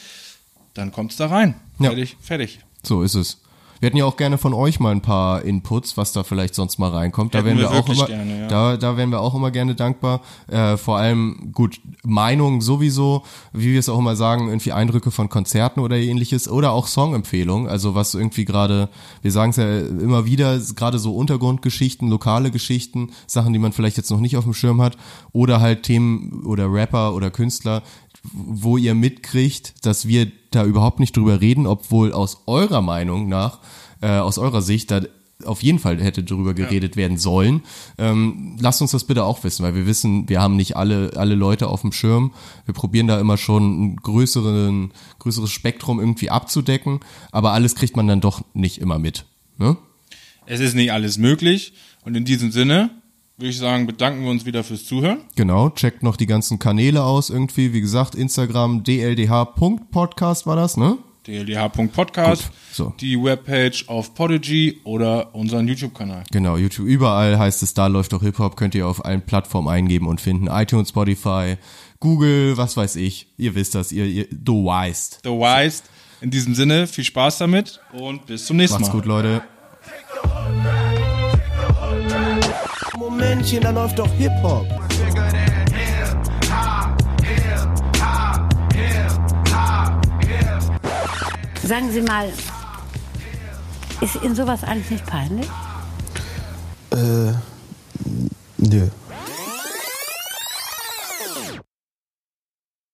dann kommt's da rein. Ja. Fertig, fertig. So ist es. Wir hätten ja auch gerne von euch mal ein paar Inputs, was da vielleicht sonst mal reinkommt. Da Hätten wären wir, wir auch immer, gerne, ja. da, da wären wir auch immer gerne dankbar. Äh, vor allem gut Meinungen sowieso, wie wir es auch immer sagen, irgendwie Eindrücke von Konzerten oder ähnliches oder auch Songempfehlungen. Also was irgendwie gerade, wir sagen es ja immer wieder, gerade so Untergrundgeschichten, lokale Geschichten, Sachen, die man vielleicht jetzt noch nicht auf dem Schirm hat oder halt Themen oder Rapper oder Künstler, wo ihr mitkriegt, dass wir da überhaupt nicht drüber reden, obwohl aus eurer Meinung nach, äh, aus eurer Sicht, da auf jeden Fall hätte drüber geredet werden sollen. Ähm, lasst uns das bitte auch wissen, weil wir wissen, wir haben nicht alle, alle Leute auf dem Schirm. Wir probieren da immer schon ein größeren, größeres Spektrum irgendwie abzudecken, aber alles kriegt man dann doch nicht immer mit. Ne? Es ist nicht alles möglich und in diesem Sinne würde ich sagen, bedanken wir uns wieder fürs Zuhören. Genau, checkt noch die ganzen Kanäle aus irgendwie. Wie gesagt, Instagram dldh.podcast war das, ne? dldh.podcast, Gut, so. die Webpage auf Podigy oder unseren YouTube-Kanal. Genau, YouTube überall heißt es, da läuft doch Hip-Hop, könnt ihr auf allen Plattformen eingeben und finden. iTunes, Spotify, Google, was weiß ich. Ihr wisst das, ihr, ihr du weißt. The Wise. In diesem Sinne, viel Spaß damit und bis zum nächsten Macht's Mal. gut, Leute. Momentchen, da läuft doch Hip-Hop. Sagen Sie mal, ist Ihnen sowas eigentlich nicht peinlich? Äh, nö.